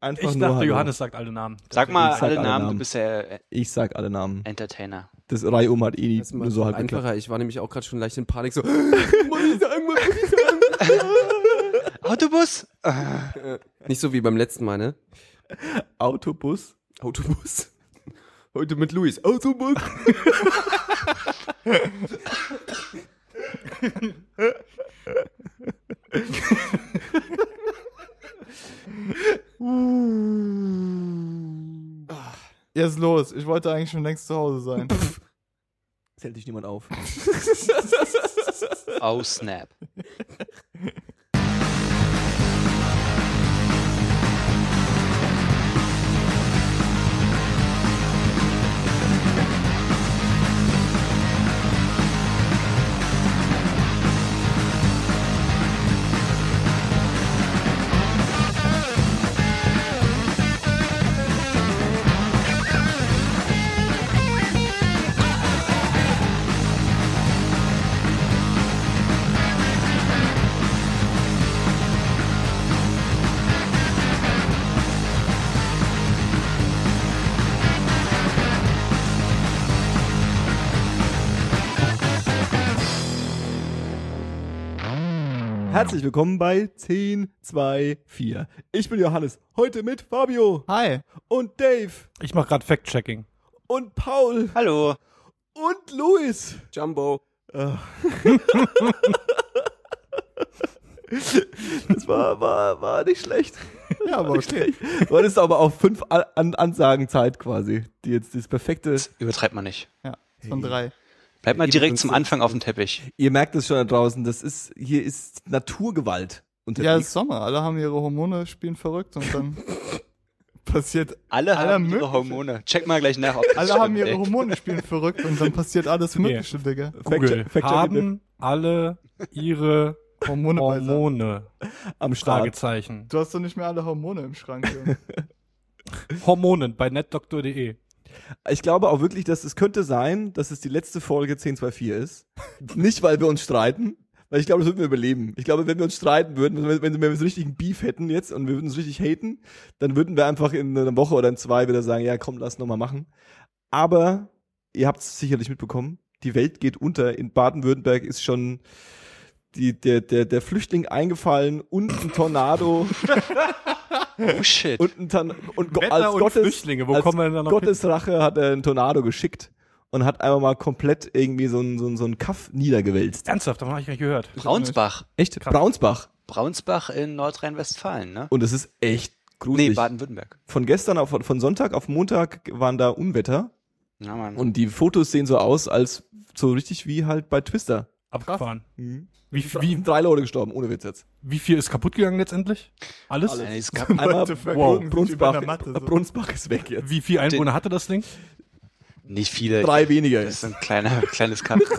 Einfach Ich nur dachte, Hallo. Johannes sagt alle Namen. Sag mal sag alle alle Namen, Namen. du bist der Ich sag alle Namen. Entertainer. Das Reihum hat eh Das ist nur so halb geklappt. einfacher. Ich war nämlich auch gerade schon leicht in Panik. So, muss ich sagen, muss ich sagen. Autobus? Äh, Nicht so wie beim letzten Mal, ne? Autobus. Autobus. Heute mit Luis. Autobus. Jetzt los. Ich wollte eigentlich schon längst zu Hause sein. Es hält dich niemand auf. Oh, snap. Herzlich willkommen bei 10, 2, 4. Ich bin Johannes. Heute mit Fabio Hi. und Dave Ich mache gerade Fact-Checking. und Paul Hallo. und Luis. Jumbo. Das war, war, war nicht schlecht. Ja, aber okay. Du hattest aber auch fünf An An Ansagen Zeit quasi, die jetzt das perfekte. Übertreibt man nicht. Ja, von drei. Bleib mal direkt zum Anfang auf dem Teppich. Ihr merkt es schon da draußen, das ist, hier ist Naturgewalt Ja, es unterwegs. ist Sommer. Alle haben ihre Hormone, spielen verrückt und dann passiert. Alle haben ihre mögliche. Hormone. Check mal gleich nach, ob das Alle stimmt, haben ihre ey. Hormone, spielen verrückt und dann passiert alles Mögliche, Digga. Google. Fact- Fact- haben alle ihre Hormone. Hormone? am Start. Fragezeichen. Du hast doch nicht mehr alle Hormone im Schrank. Hormonen bei netdoktor.de. Ich glaube auch wirklich, dass es könnte sein, dass es die letzte Folge 1024 ist. Nicht, weil wir uns streiten, weil ich glaube, das würden wir überleben. Ich glaube, wenn wir uns streiten würden, wenn, wenn wir so richtigen Beef hätten jetzt und wir würden uns richtig haten, dann würden wir einfach in einer Woche oder in zwei wieder sagen, ja komm, lass noch mal machen. Aber ihr habt es sicherlich mitbekommen, die Welt geht unter. In Baden-Württemberg ist schon die, der, der, der Flüchtling eingefallen und ein Tornado Oh shit. und ein und Go- Wetter als und Gottes, Flüchtlinge, wo als kommen wir denn da noch Gottes Rache hat er einen Tornado geschickt und hat einfach mal komplett irgendwie so ein, so ein, so ein Kaff niedergewälzt. Ernsthaft, davon habe ich gar nicht gehört. Braunsbach. Echt? Krass. Braunsbach. Braunsbach in Nordrhein-Westfalen, ne? Und es ist echt gruselig. Nee, Baden-Württemberg. von gestern auf, von Sonntag auf Montag waren da Unwetter Ja, Mann. und die Fotos sehen so aus, als so richtig wie halt bei Twister. Abgefahren. Mhm. Wie, wie, Drei Leute gestorben, ohne Witz jetzt. wie viel ist kaputt gegangen letztendlich? Alles? Alles. Es gab Einmal, What the fuck, wow, Brunsbach, Matte so. Brunsbach ist weg jetzt. Wie viel Einwohner hatte das Ding? nicht viele. Drei weniger Das ist ein kleiner, kleines Kampf.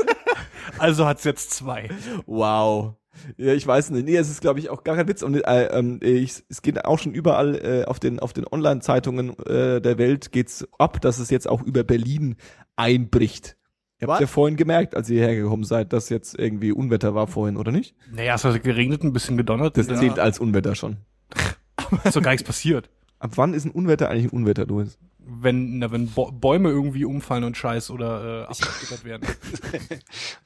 Also hat's jetzt zwei. Wow. Ja, ich weiß nicht. Nee, es ist, glaube ich, auch gar kein Witz. Und äh, ähm, ich, es geht auch schon überall äh, auf den, auf den Online-Zeitungen äh, der Welt geht's ab, dass es jetzt auch über Berlin einbricht. Ihr habt ja vorhin gemerkt, als ihr hergekommen seid, dass jetzt irgendwie Unwetter war vorhin, oder nicht? Naja, es hat geregnet, ein bisschen gedonnert. Das ja. zählt als Unwetter schon. ist doch gar nichts passiert. Ab wann ist ein Unwetter eigentlich ein Unwetter, Louis? Wenn, na, wenn Bo Bäume irgendwie umfallen und Scheiß oder äh, abgeschüttert werden.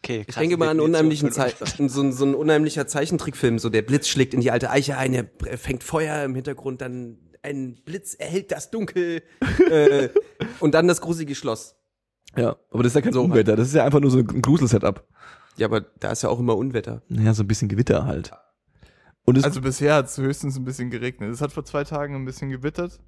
Okay, Ich denke mal an einen unheimlichen so, ein- so ein unheimlicher Zeichentrickfilm, so der Blitz schlägt in die alte Eiche ein, er fängt Feuer im Hintergrund, dann ein Blitz erhellt das Dunkel äh, und dann das gruselige Schloss. Ja, aber das ist ja kein So halt. Unwetter, das ist ja einfach nur so ein Grusel-Setup. Ja, aber da ist ja auch immer Unwetter. Naja, so ein bisschen Gewitter halt. Und es, Also bisher hat es höchstens ein bisschen geregnet. Es hat vor zwei Tagen ein bisschen gewittert.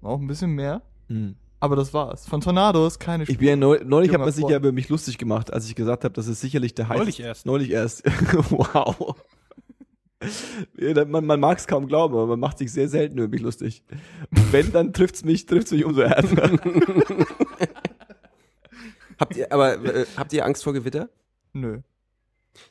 Auch ein bisschen mehr. Hm. Aber das war's. Von Tornados keine Ich bin ja neu, neulich hat man sich ja über mich lustig gemacht, als ich gesagt habe, das ist sicherlich der heißeste. Neulich erst. Neulich erst. wow. Man man mag es kaum glauben, aber man macht sich sehr selten über mich lustig. Wenn, dann trifft's mich, trifft's mich umso härter. Habt ihr, aber äh, habt ihr Angst vor Gewitter? Nö.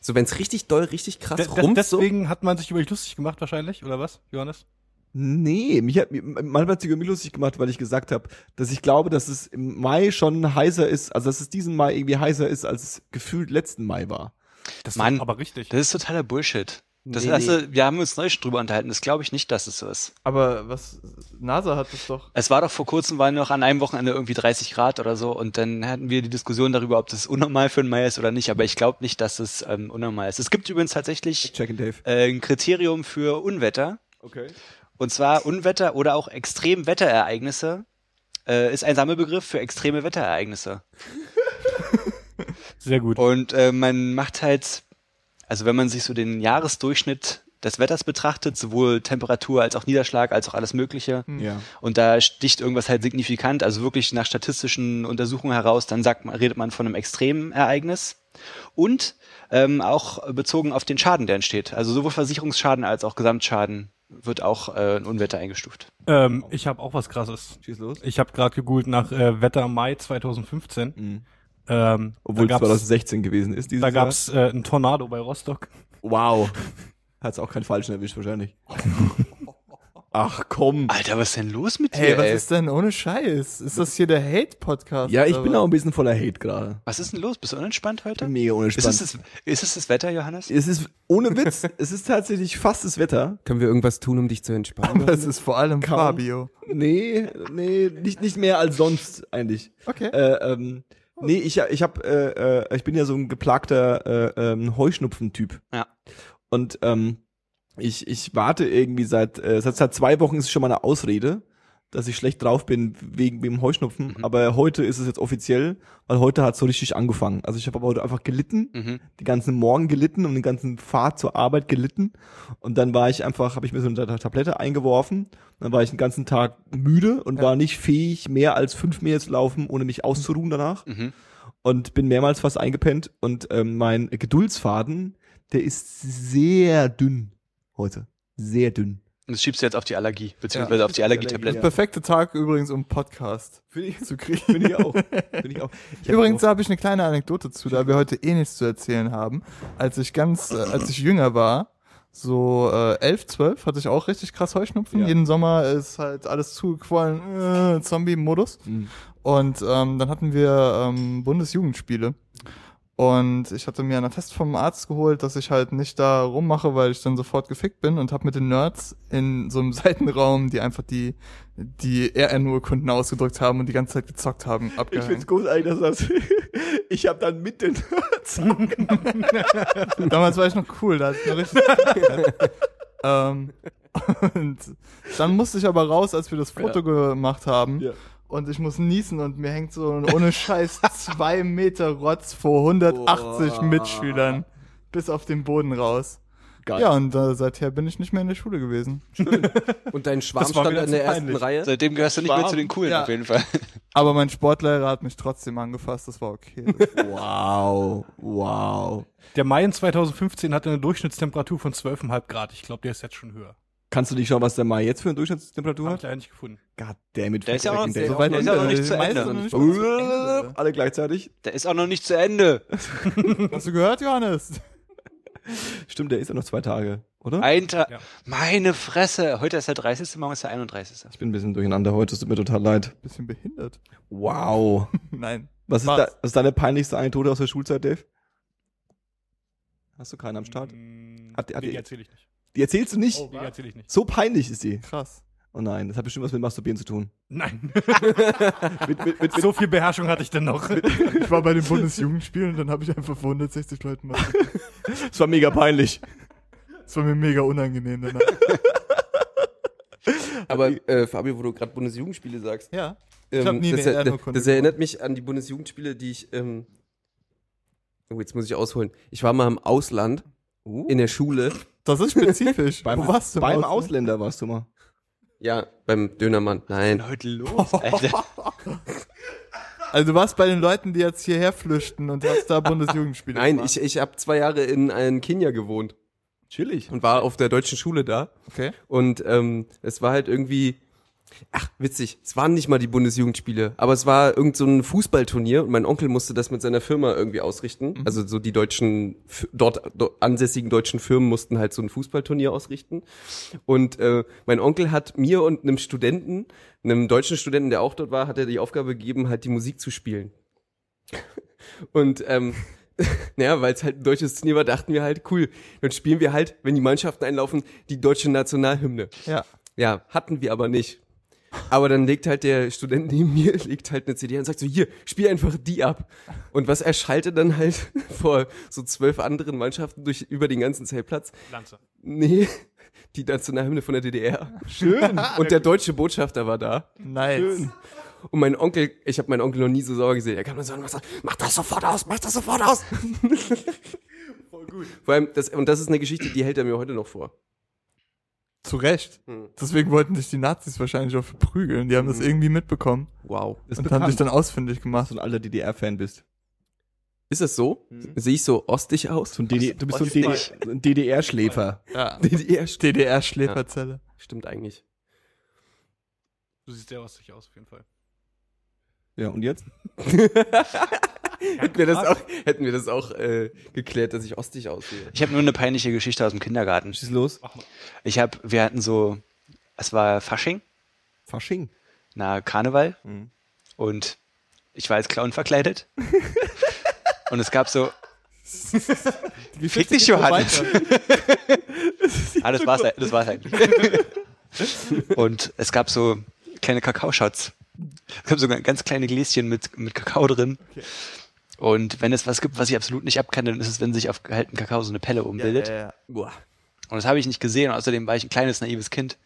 So, wenn es richtig doll, richtig krass De de rummt, so. deswegen hat man sich über dich lustig gemacht wahrscheinlich, oder was, Johannes? Nee, mich hat, manchmal hat sich über mich lustig gemacht, weil ich gesagt habe, dass ich glaube, dass es im Mai schon heißer ist, also dass es diesen Mai irgendwie heißer ist, als es gefühlt letzten Mai war. Das Mann, ist aber richtig. Das ist totaler Bullshit. Das Nee, also, wir haben uns neulich drüber unterhalten. Das glaube ich nicht, dass es so ist. Aber was, NASA hat das doch. Es war doch vor kurzem, waren noch an einem Wochenende irgendwie 30 Grad oder so und dann hatten wir die Diskussion darüber, ob das unnormal für einen Mai ist oder nicht, aber ich glaube nicht, dass es ähm, unnormal ist. Es gibt übrigens tatsächlich äh, ein Kriterium für Unwetter Okay. und zwar Unwetter oder auch Extremwetterereignisse äh, ist ein Sammelbegriff für extreme Wetterereignisse. Sehr gut. Und äh, man macht halt, also wenn man sich so den Jahresdurchschnitt des Wetters betrachtet, sowohl Temperatur als auch Niederschlag, als auch alles Mögliche, Ja. und da sticht irgendwas halt signifikant, also wirklich nach statistischen Untersuchungen heraus, dann sagt man, redet man von einem extremen Ereignis. Und ähm, auch bezogen auf den Schaden, der entsteht. Also sowohl Versicherungsschaden als auch Gesamtschaden wird auch äh, ein Unwetter eingestuft. Ähm, ich habe auch was krasses. Schieß los. Ich habe gerade gegoogelt nach äh, Wetter Mai 2015. Mhm. Ähm, Obwohl es gab's, 2016 gewesen ist. Dieses da Jahr. gab's äh, einen Tornado bei Rostock. Wow. Hat's auch keinen Falschen erwischt wahrscheinlich. Ach komm. Alter, was ist denn los mit dir, Hey, was ey? ist denn ohne Scheiß? Ist das hier der Hate-Podcast? Ja, ich bin was? auch ein bisschen voller Hate gerade. Was ist denn los? Bist du unentspannt heute? Mega Ist unentspannt. es, das, ist es das Wetter, Johannes? es ist ohne Witz, es ist tatsächlich fast das Wetter. Können wir irgendwas tun, um dich zu entspannen? Aber es ist vor allem Kaum. Fabio. Nee, nee, nicht, nicht mehr als sonst eigentlich. Okay. Äh, ähm, nee, ich, ich hab, äh, äh, ich bin ja so ein geplagter äh, ähm, Heuschnupfen-Typ. Ja. Und ähm, ich, ich warte irgendwie seit, äh, seit, seit zwei Wochen ist es schon mal eine Ausrede, dass ich schlecht drauf bin wegen dem Heuschnupfen. Mhm. Aber heute ist es jetzt offiziell, weil heute hat so richtig angefangen. Also ich habe aber heute einfach gelitten, Mhm. die ganzen Morgen gelitten und den ganzen Fahrt zur Arbeit gelitten. Und dann war ich einfach, habe ich mir so eine Tablette eingeworfen. Dann war ich den ganzen Tag müde und war nicht fähig, mehr als fünf Meter zu laufen, ohne mich auszuruhen danach. Mhm. Und bin mehrmals fast eingepennt. Und ähm, mein Geduldsfaden, der ist sehr dünn heute. Sehr dünn. Und das schiebst du jetzt auf die Allergie, beziehungsweise auf die Allergietabletten. Perfekte Tag übrigens, um Podcast Finde ich, zu kriegen. find ich auch. Find ich auch. Ich hab Übrigens auch- habe ich eine kleine Anekdote zu, da wir heute eh nichts zu erzählen haben. Als ich ganz, äh, als ich jünger war, so äh, 11, 12, hatte ich auch richtig krass Heuschnupfen. Ja. Jeden Sommer ist halt alles zugequollen, äh, Zombie-Modus. Mhm. Und ähm, dann hatten wir ähm, Bundesjugendspiele. Und ich hatte mir einen Attest vom Arzt geholt, dass ich halt nicht da rummache, weil ich dann sofort gefickt bin und habe mit den Nerds in so einem Seitenraum, die einfach die die RN-Urkunden ausgedrückt haben und die ganze Zeit gezockt haben, Ich abgehangen. find's großartig, dass das. ich habe dann mit den Nerds. Damals war ich noch cool, da hatte ich noch richtig. ähm, und dann musste ich aber raus, als wir das Foto gemacht haben. Ja. Und ich muss niesen und mir hängt so ein ohne Scheiß zwei Meter Rotz vor 180 Boah. Mitschülern bis auf den Boden raus. Geil. Ja, und äh, seither bin ich nicht mehr in der Schule gewesen. Und dein Schwarm stand in der ersten peinlich. Reihe? Seitdem gehörst du nicht mehr zu den Coolen Ja. auf jeden Fall. Aber mein Sportlehrer hat mich trotzdem angefasst, das war okay. Wow. Wow. Der Mai in 2015 hatte eine Durchschnittstemperatur von 12,5 Grad. Ich glaube, der ist jetzt schon höher. Kannst du nicht schauen, was der Mai jetzt für eine Durchschnittstemperatur ich hat? leider nicht gefunden. God damn it. Der ist ja auch- der Dave. ist auch- der ist ja noch nicht zu Ende. Alle gleichzeitig? Der ist auch noch nicht zu Ende. Hast du gehört, Johannes? Stimmt, der ist ja noch zwei Tage, oder? Ein Tag. Ja. Meine Fresse. Heute ist der 30. Morgen ist der 31. Ich bin ein bisschen durcheinander heute, es tut mir total leid. Bisschen behindert. Wow. Nein. Was ist, da, was ist deine peinlichste Anekdote aus der Schulzeit, Dave? Hast du keinen am Start? Mm, Hat- hat nee, die- die erzähle ich nicht. Die erzählst du nicht? Die erzähle ich nicht. So peinlich ist die. Krass. Oh nein, das hat bestimmt was mit Masturbieren zu tun. Nein. Mit, mit, mit, so viel Beherrschung hatte ich denn noch. Ich war bei den Bundesjugendspielen und dann habe ich einfach vor 160 Leuten mal. das war mega peinlich. Das war mir mega unangenehm danach. Aber äh, Fabio, wo du gerade Bundesjugendspiele sagst, Ja. ähm, hab nie das, eine das erinnert mich an die Bundesjugendspiele, die ich. Ähm, oh, jetzt muss ich ausholen. Ich war mal im Ausland in der Schule, Das ist spezifisch. Beim, Wo warst du? im beim? Ausländer warst du mal. ja, beim Dönermann. Nein. Heute los, Alter. Also du warst bei den Leuten, die jetzt hierher flüchten und hast da Bundesjugendspiele Nein, gemacht. ich, ich habe zwei Jahre in, in Kenia gewohnt Chillig. und war auf der deutschen Schule da. Okay. Und ähm, es war halt irgendwie, ach witzig, es waren nicht mal die Bundesjugendspiele, aber es war irgend so ein Fußballturnier und mein Onkel musste das mit seiner Firma irgendwie ausrichten. Also so die deutschen, dort, dort ansässigen deutschen Firmen mussten halt so ein Fußballturnier ausrichten. Und äh, mein Onkel hat mir und einem Studenten, einem deutschen Studenten, der auch dort war, hat er die Aufgabe gegeben, halt die Musik zu spielen. Und ähm, Naja, weil es halt ein deutsches Turnier war, dachten wir halt, cool, dann spielen wir halt, wenn die Mannschaften einlaufen, die deutsche Nationalhymne. Ja. Ja, hatten wir aber nicht. Aber dann legt halt der Student neben mir, legt halt eine CD und sagt so, hier, spiel einfach die ab. Und was erschallte dann halt vor so zwölf anderen Mannschaften durch, über den ganzen Zeltplatz? Lanze. Nee, die Nationalhymne von der DDR. Schön. Und der deutsche Botschafter war da. Nice. Und mein Onkel, ich habe meinen Onkel noch nie so sauer gesehen. Er kam dann so an und sagt, mach das sofort aus, mach das sofort aus. Voll gut. Vor allem, das, und das ist eine Geschichte, die hält er mir heute noch vor. Zu Recht. Hm. Deswegen wollten sich die Nazis wahrscheinlich auch verprügeln. Die haben das irgendwie mitbekommen Wow. Ist und bekannt, haben sich dann ausfindig dass gemacht. du ein alter DDR-Fan bist. Ist das so? Sehe ich so ostig aus? So ein DD du bist so ein DDR-Schläfer. Ja. DDR DDR-Schläferzelle. Stimmt eigentlich. Du siehst sehr ostig aus, auf jeden Fall. Ja, und jetzt? Hätten wir das auch, hätten wir das auch äh, geklärt, dass ich ostig aussehe. Ich habe nur eine peinliche Geschichte aus dem Kindergarten. Schieß los. Ich habe, wir hatten so, es war Fasching, Fasching. na Karneval Mhm. und ich war als Clown verkleidet. und es gab so, fick dich Johannes. ah, das war's, das war's eigentlich. und es gab so kleine Kakaoshots. Es gab sogar ganz kleine Gläschen mit, mit Kakao drin. Und wenn es was gibt, was ich absolut nicht abkann, dann ist es, wenn sich auf gehaltenen Kakao so eine Pelle umbildet. Boah. Und das habe ich nicht gesehen. Und außerdem war ich ein kleines, naives Kind.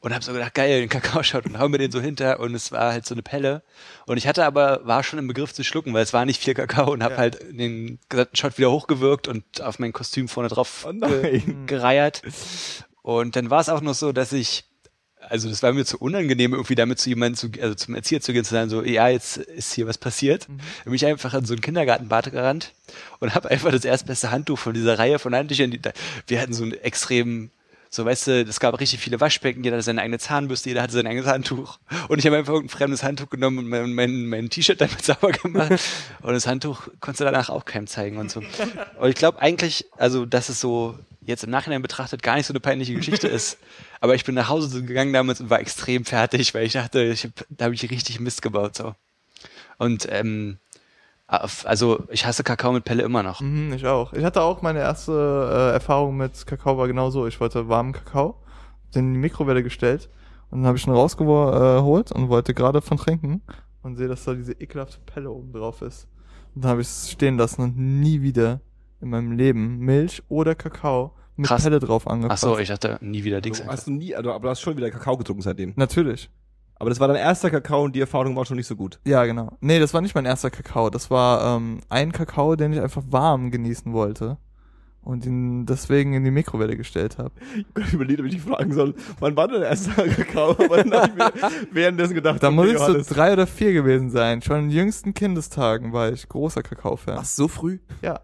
Und habe so gedacht, geil, den Kakaoshot und hau mir den so hinter. Und es war halt so eine Pelle. Und ich hatte aber, war schon im Begriff zu schlucken, weil es war nicht viel Kakao und habe halt den gesamten Shot wieder hochgewirkt und auf mein Kostüm vorne drauf Oh nein. gereiert. Und dann war es auch noch so, dass ich, also das war mir zu unangenehm, irgendwie damit zu jemandem, zu, also zum Erzieher zu gehen, zu sagen, so, ja, jetzt ist hier was passiert. Mhm. Bin ich einfach in so einen Kindergartenbad gerannt und habe einfach das erstbeste Handtuch von dieser Reihe von Handtüchern. die- Wir hatten so einen extremen, so weißt du, es gab richtig viele Waschbecken, jeder hatte seine eigene Zahnbürste, jeder hatte sein eigenes Handtuch. Und ich habe einfach irgendein fremdes Handtuch genommen und mein, mein, mein T-Shirt damit sauber gemacht. Und das Handtuch konntest du danach auch keinem zeigen und so. Und ich glaube eigentlich, also, dass es so jetzt im Nachhinein betrachtet gar nicht so eine peinliche Geschichte ist. Aber ich bin nach Hause gegangen damals und war extrem fertig, weil ich dachte, ich hab, da habe ich richtig Mist gebaut. so. Und ähm, also ich hasse Kakao mit Pelle immer noch. Mhm, ich auch. Ich hatte auch meine erste äh, Erfahrung mit Kakao war genau so. Ich wollte warmen Kakao, den in die Mikrowelle gestellt und dann habe ich ihn rausgeholt und wollte gerade von trinken und sehe, dass da diese ekelhafte Pelle oben drauf ist. Und dann habe ich es stehen lassen und nie wieder in meinem Leben Milch oder Kakao mit Krass. Pelle drauf Ach angefasst. so, ich dachte nie wieder Dings. Du hast du nie, also, aber du hast schon wieder Kakao getrunken seitdem. Natürlich. Aber das war dein erster Kakao und die Erfahrung war schon nicht so gut. Ja, genau. Nee, das war nicht mein erster Kakao. Das war ähm, ein Kakao, den ich einfach warm genießen wollte und ihn deswegen in die Mikrowelle gestellt habe. Ich überlegt, ob ich dich fragen soll, wann war dein erster Kakao? Aber dann habe ich mir währenddessen gedacht, Da muss ich so drei oder vier gewesen sein. Schon in jüngsten Kindestagen war ich großer Kakao-Fan. Ach, so früh? Ja.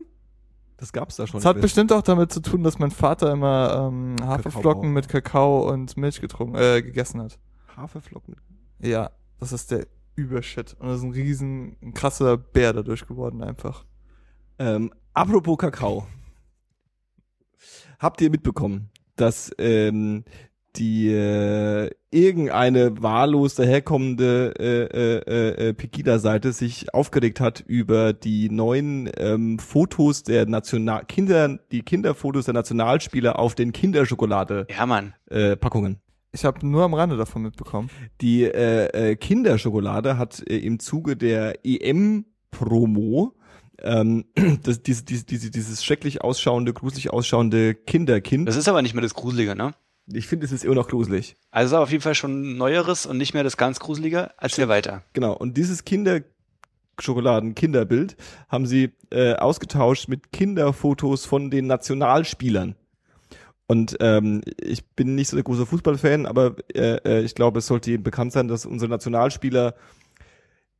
Das gab's da schon. Das hat bestimmt auch damit zu tun, dass mein Vater immer ähm, Haferflocken mit Kakao und Milch getrunken, äh, gegessen hat. Haferflocken. Ja, das ist der Übershit. Und das ist ein riesen, ein krasser Bär dadurch geworden einfach. Ähm, apropos Kakao. Habt ihr mitbekommen, dass ähm, die äh, irgendeine wahllos daherkommende äh, äh, äh, äh, Pegida-Seite sich aufgeregt hat über die neuen ähm, Fotos der National Kinder, die Kinderfotos der Nationalspieler auf den Kinderschokolade Ja, Mann. äh, Packungen. Ich habe nur am Rande davon mitbekommen. Die äh, äh, Kinderschokolade hat äh, im Zuge der EM-Promo ähm, das, diese, diese, diese, dieses schrecklich ausschauende, gruselig ausschauende Kinderkind. Das ist aber nicht mehr das Gruselige, ne? Ich finde, es ist immer noch gruselig. Also auf jeden Fall schon ein Neueres und nicht mehr das ganz Gruselige. Erzähl weiter. Genau. Und dieses Kinderschokoladen-Kinderbild haben sie äh, ausgetauscht mit Kinderfotos von den Nationalspielern. Und ähm, ich bin nicht so der große Fußballfan, aber äh, äh, ich glaube, es sollte jedem bekannt sein, dass unsere Nationalspieler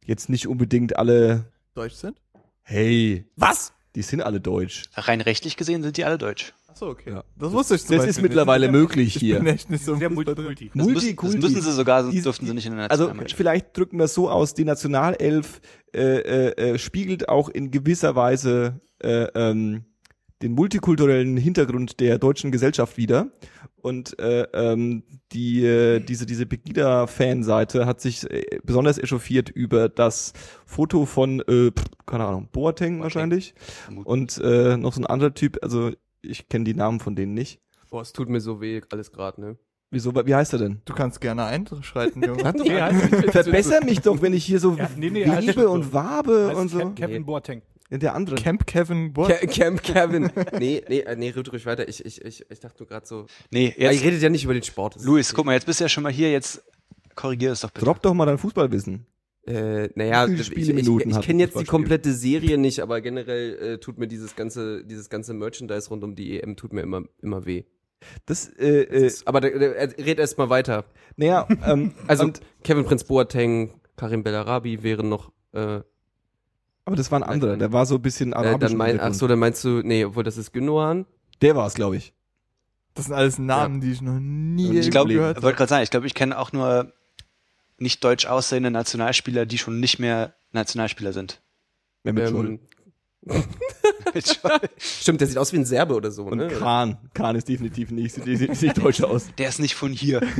jetzt nicht unbedingt alle, Deutsch sind? hey, was? Die sind alle deutsch. Rein rechtlich gesehen sind die alle deutsch. Achso, okay. Ja. Das wusste ich zum Das Beispiel ist mittlerweile nicht. möglich Ich hier. bin echt nicht so Sehr multikulti. Das, müssen, das Multikulti. müssen sie sogar, sonst Die- dürften sie nicht in der Also vielleicht drücken wir es so aus, die Nationalelf äh, äh, äh, spiegelt auch in gewisser Weise äh, ähm, den multikulturellen Hintergrund der deutschen Gesellschaft wieder. Und äh, ähm, die, äh, diese, diese Pegida-Fanseite hat sich äh, besonders echauffiert über das Foto von, äh, pff, keine Ahnung, Boateng wahrscheinlich. Und äh, noch so ein anderer Typ, also ich kenne die Namen von denen nicht. Boah, es tut mir so weh, alles gerade, ne? Wieso, wie heißt er denn? Du kannst gerne einschreiten, Junge. Nee, heißt, Verbesser mich doch, wenn ich hier so Ja, nee, nee, schon und so. Wabe heißt und so. Kevin Nee. Boateng. Der andere. Camp Kevin. Ke- Camp Kevin. nee, nee, äh, nee, red ruhig weiter. Ich, ich, ich, ich dachte nur gerade so. Nee, Ja, jetzt, ihr redet ja nicht über den Sport. Luis, guck mal, jetzt bist du ja schon mal hier, jetzt korrigier es doch bitte. Drop doch mal dein Fußballwissen. Äh, naja, ich, ich, ich hat kenne jetzt die komplette Serie nicht, aber generell äh, tut mir dieses ganze, dieses ganze Merchandise rund um die EM tut mir immer, immer weh. Das, äh, äh, Das, aber da, da, red erst mal weiter. naja, ähm, Also und, Kevin Prinz Boateng, Karim Bellarabi wären noch. Äh, aber das war ein anderer, der war so ein bisschen äh, arabisch. dann mein, ach so, dann meinst du, nee, obwohl das ist Gündogan. Der war es, glaube ich. Das sind alles Namen, die ich noch nie Ich ich gehört habe. wollte gerade sagen, ich glaube, ich kenne auch nur nicht deutsch aussehende Nationalspieler, die schon nicht mehr Nationalspieler sind. Mehmet. Ähm, stimmt, der sieht aus wie ein Serbe oder so, Und ne? Kahn. Kahn ist definitiv nicht, sieht, sieht nicht deutsch aus. Der ist nicht von hier.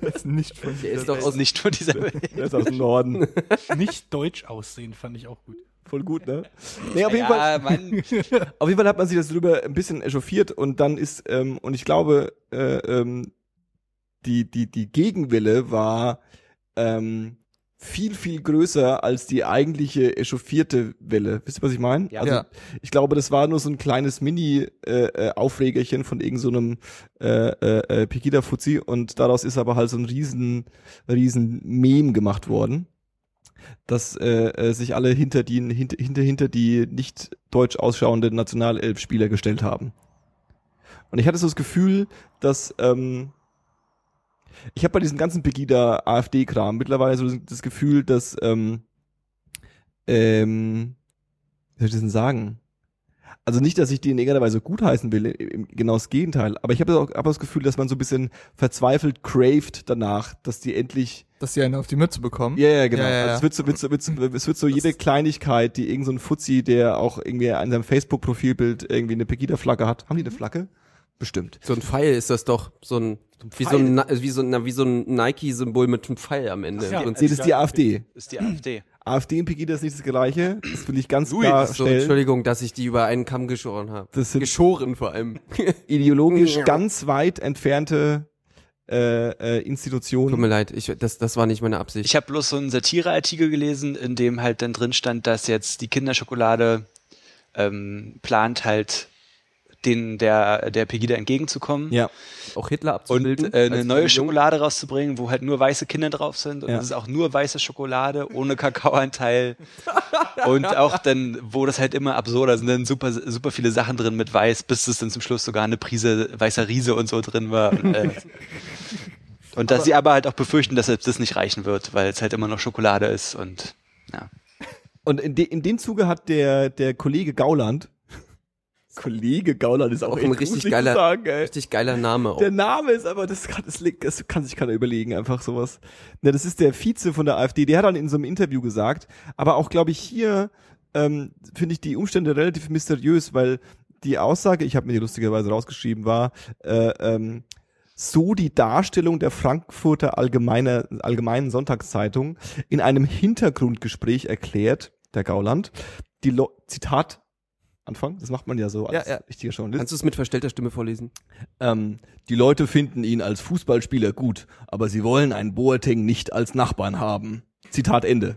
Das ist nicht von Der ist Der doch aus. nicht von dieser Welt. Der ist aus dem Norden. Nicht deutsch aussehen, fand ich auch gut. Voll gut, ne? Nee, auf jeden Fall. Mann. Auf jeden Fall hat man sich das drüber ein bisschen echauffiert und dann ist, ähm, und ich glaube, äh, ähm, die, die, die Gegenwelle war ähm, viel, viel größer als die eigentliche echauffierte Welle. Wisst ihr, was ich meine? Ja. Also, Ja. ich glaube, das war nur so ein kleines Mini-Aufregerchen von irgend so einem äh, äh, äh, Pegida-Fuzzi und daraus ist aber halt so ein riesen, riesen Mem gemacht worden dass äh, äh, sich alle hinter die hinter, hinter hinter die nicht deutsch ausschauenden Nationalelf-Spieler gestellt haben. Und ich hatte so das Gefühl, dass ähm, ich habe bei diesem ganzen Pegida AfD-Kram mittlerweile so das Gefühl, dass ähm, ähm, wie soll ich das denn sagen? Also nicht, dass ich die in irgendeiner Weise gutheißen will, im- genau das Gegenteil. Aber ich habe auch hab das Gefühl, dass man so ein bisschen verzweifelt craved danach, dass die endlich Dass sie einen auf die Mütze bekommen. ja, ja, genau. Ja, ja, Also ja. es wird so, wird so, wird so, es wird so jede Kleinigkeit, die irgend so ein Fuzzi, der auch irgendwie an seinem Facebook-Profilbild irgendwie eine Pegida-Flagge hat. Haben die eine Flagge? Bestimmt. So ein Pfeil ist das doch. So ein, wie, so ein, wie, so, na, wie so ein Nike-Symbol mit einem Pfeil am Ende. Ach ja. Nee, das ist die AfD. Das ist die AfD. AfD und Pegida ist nicht das Gleiche. Das will ich ganz Ui, klar so, stellen. Entschuldigung, dass ich die über einen Kamm geschoren habe. Das sind Geschoren vor allem. ideologisch ganz weit entfernte äh, äh, Tut mir Institutionen. leid, ich, das, das war nicht meine Absicht. Ich habe bloß so einen Satireartikel gelesen, in dem halt dann drin stand, dass jetzt die Kinderschokolade ähm, plant halt den der der Pegida entgegenzukommen Ja. auch Hitler und abzubilden. äh, eine neue Jung- Schokolade rauszubringen, wo halt nur weiße Kinder drauf sind und Ja. es ist auch nur weiße Schokolade ohne Kakaoanteil und auch dann, wo das halt immer absurder sind, dann super super viele Sachen drin mit weiß, bis es dann zum Schluss sogar eine Prise weißer Riese und so drin war. Und, äh, und dass sie aber halt auch befürchten, dass selbst das nicht reichen wird, weil es halt immer noch Schokolade ist und ja. Und in, de, in dem Zuge hat der, der Kollege Gauland, Kollege Gauland ist auch, Auch echt ein richtig geiler- sagen. Richtig geiler Name auch. Der Name ist aber, das kann, das, das kann sich keiner überlegen, einfach sowas. Ne, das ist der Vize von der AfD, der hat dann in so einem Interview gesagt, aber auch, glaube ich, hier ähm, finde ich die Umstände relativ mysteriös, weil die Aussage, ich habe mir die lustigerweise rausgeschrieben, war, äh, ähm, so die Darstellung der Frankfurter Allgemeine, Allgemeinen Sonntagszeitung in einem Hintergrundgespräch erklärt, der Gauland, die Lo Zitat Anfang, das macht man ja so als Ja, ja. richtiger Journalist. Kannst du es mit verstellter Stimme vorlesen? Ähm, die Leute finden ihn als Fußballspieler gut, aber sie wollen einen Boateng nicht als Nachbarn haben. Zitat Ende.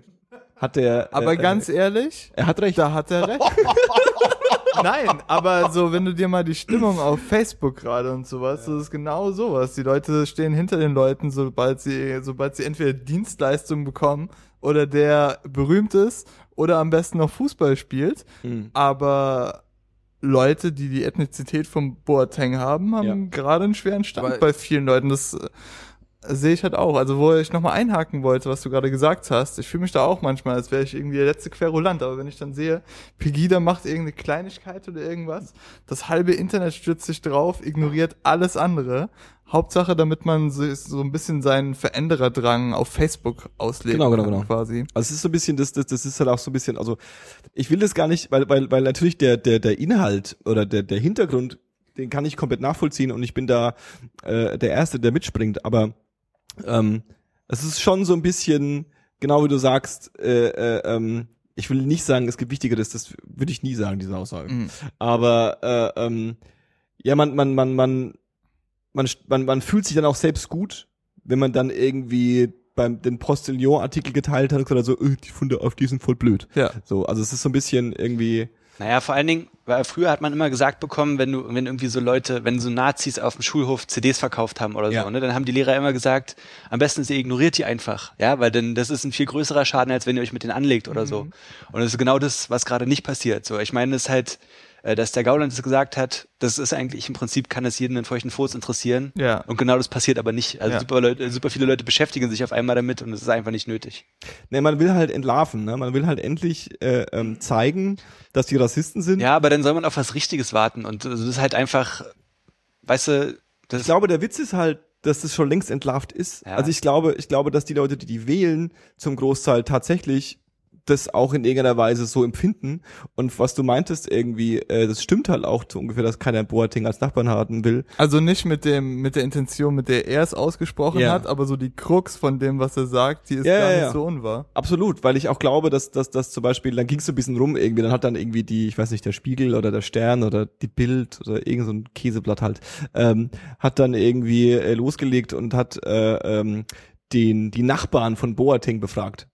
Hat der. Aber äh, ganz ehrlich, er hat recht. da hat er recht. Nein, aber so, wenn du dir mal die Stimmung auf Facebook gerade und sowas, das ist genau sowas. Die Leute stehen hinter den Leuten, sobald sie, sobald sie entweder Dienstleistungen bekommen oder der berühmt ist oder am besten noch Fußball spielt. Hm. Aber Leute, die die Ethnizität vom Boateng haben, haben Ja. gerade einen schweren Stand Aber- bei vielen Leuten. Das, äh, sehe ich halt auch. Also wo ich nochmal einhaken wollte, was du gerade gesagt hast, ich fühle mich da auch manchmal, als wäre ich irgendwie der letzte Querulant. Aber wenn ich dann sehe, Pegida macht irgendeine Kleinigkeit oder irgendwas, das halbe Internet stürzt sich drauf, ignoriert alles andere. Hauptsache, damit man so, so ein bisschen seinen Verändererdrang auf Facebook auslegt. Genau, genau, genau. Quasi. Also es ist so ein bisschen, das, das, das ist halt auch so ein bisschen, also ich will das gar nicht, weil, weil, weil natürlich der, der, der Inhalt oder der, der Hintergrund, den kann ich komplett nachvollziehen und ich bin da äh, der Erste, der mitspringt, aber ähm, es ist schon so ein bisschen, genau wie du sagst, äh, äh, ähm, ich will nicht sagen, es gibt Wichtigeres, das würde ich nie sagen, diese Aussage. Mhm. Aber äh, ähm, ja, man, man, man, man, man, man, man fühlt sich dann auch selbst gut, wenn man dann irgendwie beim den Postillon-Artikel geteilt hat oder so, äh, die Funde auf die sind voll blöd. Ja. So, also es ist so ein bisschen irgendwie. Naja, vor allen Dingen, weil früher hat man immer gesagt bekommen, wenn du, wenn irgendwie so Leute, wenn so Nazis auf dem Schulhof CDs verkauft haben oder Ja. so, ne, dann haben die Lehrer immer gesagt, am besten ist ihr ignoriert die einfach, ja, weil denn das ist ein viel größerer Schaden, als wenn ihr euch mit denen anlegt oder so. Und das ist genau das, was gerade nicht passiert. So, ich meine, es ist halt, dass der Gauland das gesagt hat, das ist eigentlich im Prinzip kann es jeden einen feuchten Furz interessieren. Ja. Und genau das passiert aber nicht. Also Ja. super Leute, super viele Leute beschäftigen sich auf einmal damit und es ist einfach nicht nötig. Ne, man will halt entlarven, ne? Man will halt endlich äh, ähm, zeigen, dass die Rassisten sind. Ja, aber dann soll man auf was Richtiges warten und also das ist halt einfach, weißt du, das Ich glaube, der Witz ist halt, dass das schon längst entlarvt ist. Ja. Also ich glaube, ich glaube, dass die Leute, die die wählen, zum Großteil tatsächlich das auch in irgendeiner Weise so empfinden. Und was du meintest irgendwie, äh, das stimmt halt auch so ungefähr, dass keiner Boateng als Nachbarn haben will. Also nicht mit dem, mit der Intention, mit der er es ausgesprochen Ja. hat, aber so die Krux von dem, was er sagt, die ist Ja, gar nicht ja. so unwahr. Absolut, weil ich auch glaube, dass dass dass zum Beispiel, dann ging es so ein bisschen rum irgendwie, dann hat dann irgendwie die, ich weiß nicht, der Spiegel oder der Stern oder die Bild oder irgend so ein Käseblatt halt, ähm, hat dann irgendwie äh, losgelegt und hat äh, ähm, den die Nachbarn von Boateng befragt.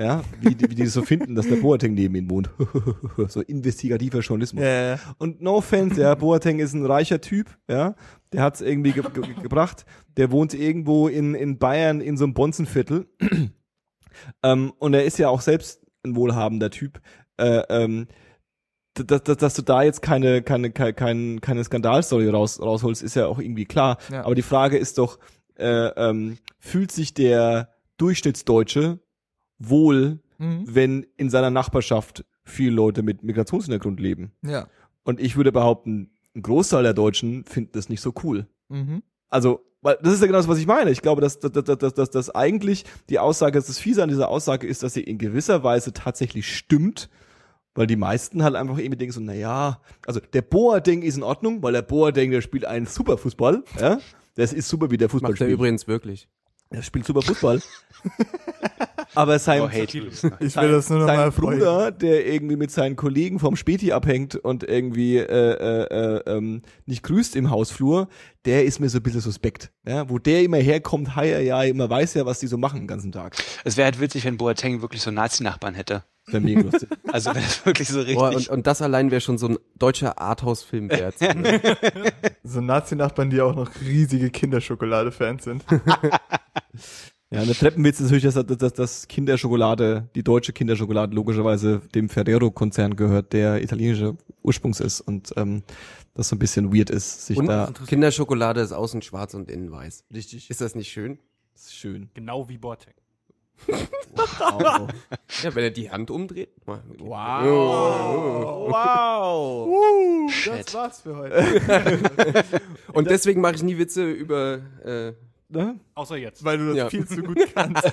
Ja, wie, die- wie die das so finden, dass der Boateng neben ihnen wohnt. so investigativer Journalismus. Ja, ja. Und no offense, ja, Boateng ist ein reicher Typ, ja. Der hat's irgendwie ge ge gebracht. Der wohnt irgendwo in, in Bayern in so einem Bonzenviertel. ähm, und er ist ja auch selbst ein wohlhabender Typ. Äh, ähm, dass, dass, dass du da jetzt keine, keine, keine, keine, keine Skandalstory raus, rausholst, ist ja auch irgendwie klar. Ja. Aber die Frage ist doch, äh, ähm, fühlt sich der Durchschnittsdeutsche wohl, Mhm. wenn in seiner Nachbarschaft viele Leute mit Migrationshintergrund leben? Ja. Und ich würde behaupten, ein Großteil der Deutschen finden das nicht so cool. Mhm. Also, weil das ist ja genau das, was ich meine. Ich glaube, dass, dass, dass, dass, dass, dass eigentlich die Aussage, dass das Fiese an dieser Aussage ist, dass sie in gewisser Weise tatsächlich stimmt, weil die meisten halt einfach irgendwie denken so, na ja, also der Boateng ist in Ordnung, weil der Boateng, der spielt einen super Fußball, ja. Das ist super, wie der Fußball Macht er spielt. übrigens wirklich. Er spielt super Fußball. Aber sein, Oh. Ich will das nur noch sein. Bruder, der irgendwie mit seinen Kollegen vom Späti abhängt und irgendwie äh, äh, äh, ähm, nicht grüßt im Hausflur, der ist mir so ein bisschen suspekt. Ja, wo der immer herkommt, hi, ja, ja, immer weiß ja, was die so machen den ganzen Tag. Es wäre halt witzig, wenn Boateng wirklich so Nazi-Nachbarn hätte. Das wär mega lustig. Also wenn es wirklich so richtig. Boah, und, und das allein wäre schon so ein deutscher Arthouse-Film wert. So Nazi-Nachbarn, die auch noch riesige Kinderschokolade-Fans sind. Ja, der Treppenwitz ist natürlich, dass, dass, dass Kinderschokolade, die deutsche Kinderschokolade logischerweise dem Ferrero-Konzern gehört, der italienische Ursprungs ist und ähm, das so ein bisschen weird ist, sich Und da. Kinderschokolade ist außen schwarz und innen weiß. Richtig. Ist das nicht schön? Ist schön. Genau wie Boateng. Wow. Ja, wenn er die Hand umdreht. Mal- wow. Das war's für heute. Und deswegen mache ich nie Witze über. Äh, Ne? Außer jetzt. Weil du das Ja. viel zu gut kannst.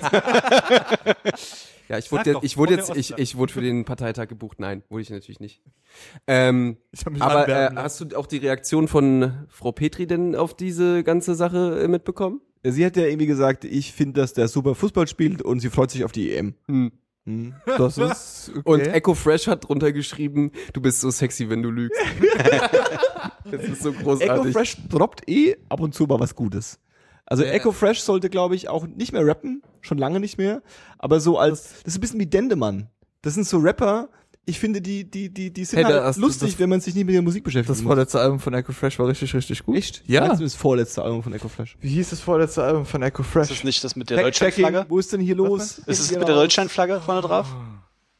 ja, ich wurde, doch, ich wurde jetzt, ich, ich wurde für den Parteitag gebucht. Nein, wurde ich natürlich nicht. Ähm, Ich aber äh, hast du auch die Reaktion von Frau Petri denn auf diese ganze Sache äh, mitbekommen? Sie hat ja irgendwie gesagt, ich finde, dass der super Fußball spielt und sie freut sich auf die EM. Hm. Hm. Das ist okay. Und Echo Fresh hat drunter geschrieben, du bist so sexy, wenn du lügst. das ist so Echo großartig. Fresh droppt eh ab und zu mal was Gutes. Also Ja. Echo Fresh sollte, glaube ich, auch nicht mehr rappen, schon lange nicht mehr, aber so als, das ist ein bisschen wie Dendemann. Das sind so Rapper, ich finde, die, die, die, die sind Hey, halt du lustig, das- wenn man sich nicht mit der Musik beschäftigt. das vorletzte Album von Echo Fresh war richtig, richtig gut. Echt? Ja. Das ist das vorletzte Album von Echo Fresh. Wie hieß das vorletzte Album von Echo ist Fresh? das nicht das mit der Deutschlandflagge? wo ist denn hier los? Ist es mit der Deutschlandflagge vorne drauf?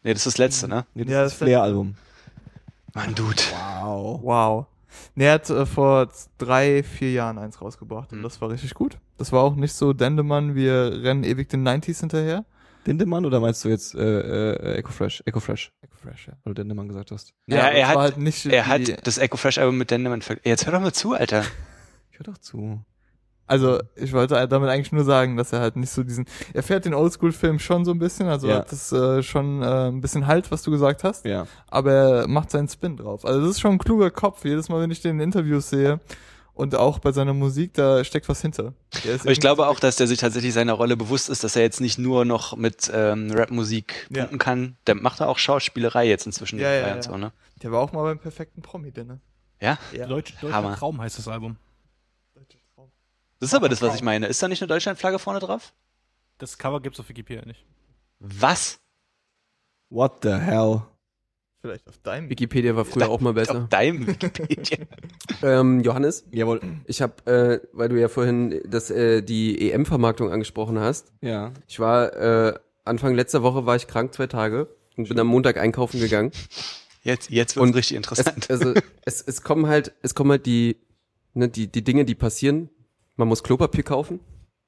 Nee, das ist das letzte, ne? Nee, das Ja, ist das das- Flair-Album. Mann, Dude. Wow. Wow. Nee, er hat äh, vor drei, vier Jahren eins rausgebracht und Mhm. das war richtig gut. Das war auch nicht so Dendemann, wir rennen ewig den 90s hinterher. Dendemann oder meinst du jetzt äh, äh, Ecofresh? Ecofresh, Fresh, ja. weil du Dendemann gesagt hast. Ja, aber er hat- halt nicht Er hat das Echo Fresh Album mit Dendemann ver Jetzt hör doch mal zu, Alter. Ich hör doch zu. Also, ich wollte damit eigentlich nur sagen, dass er halt nicht so diesen, er fährt den Oldschool-Film schon so ein bisschen, also Ja. hat das äh, schon äh, ein bisschen Halt, was du gesagt hast, Ja. aber er macht seinen Spin drauf. Also, das ist schon ein kluger Kopf. Jedes Mal, wenn ich den in Interviews sehe und auch bei seiner Musik, da steckt was hinter. Aber ich glaube auch, dass der sich tatsächlich seiner Rolle bewusst ist, dass er jetzt nicht nur noch mit ähm, Rapmusik Ja. punkten kann. Der macht auch Schauspielerei jetzt inzwischen Ja, ja, ja. und so, ne? Der war auch mal beim perfekten Promi, ne? Ja? Ja. Deutsch, Deutscher Hammer. Traum heißt das Album. Das ist aber das, was ich meine. Ist da nicht eine Deutschlandflagge vorne drauf? Das Cover gibt's auf Wikipedia nicht. Was? What the hell? Vielleicht auf deinem Wikipedia war früher auch mal besser. Auf deinem Wikipedia. Ähm, Johannes, Jawohl. ich habe, äh, weil du ja vorhin das, äh, die EM-Vermarktung angesprochen hast, Ja. ich war äh, Anfang letzter Woche war ich krank zwei Tage und bin am Montag einkaufen gegangen. Jetzt, jetzt wird's Und richtig Es, interessant. also es, es kommen halt, es kommen halt die, ne, die, die Dinge, die passieren. Man muss Klopapier kaufen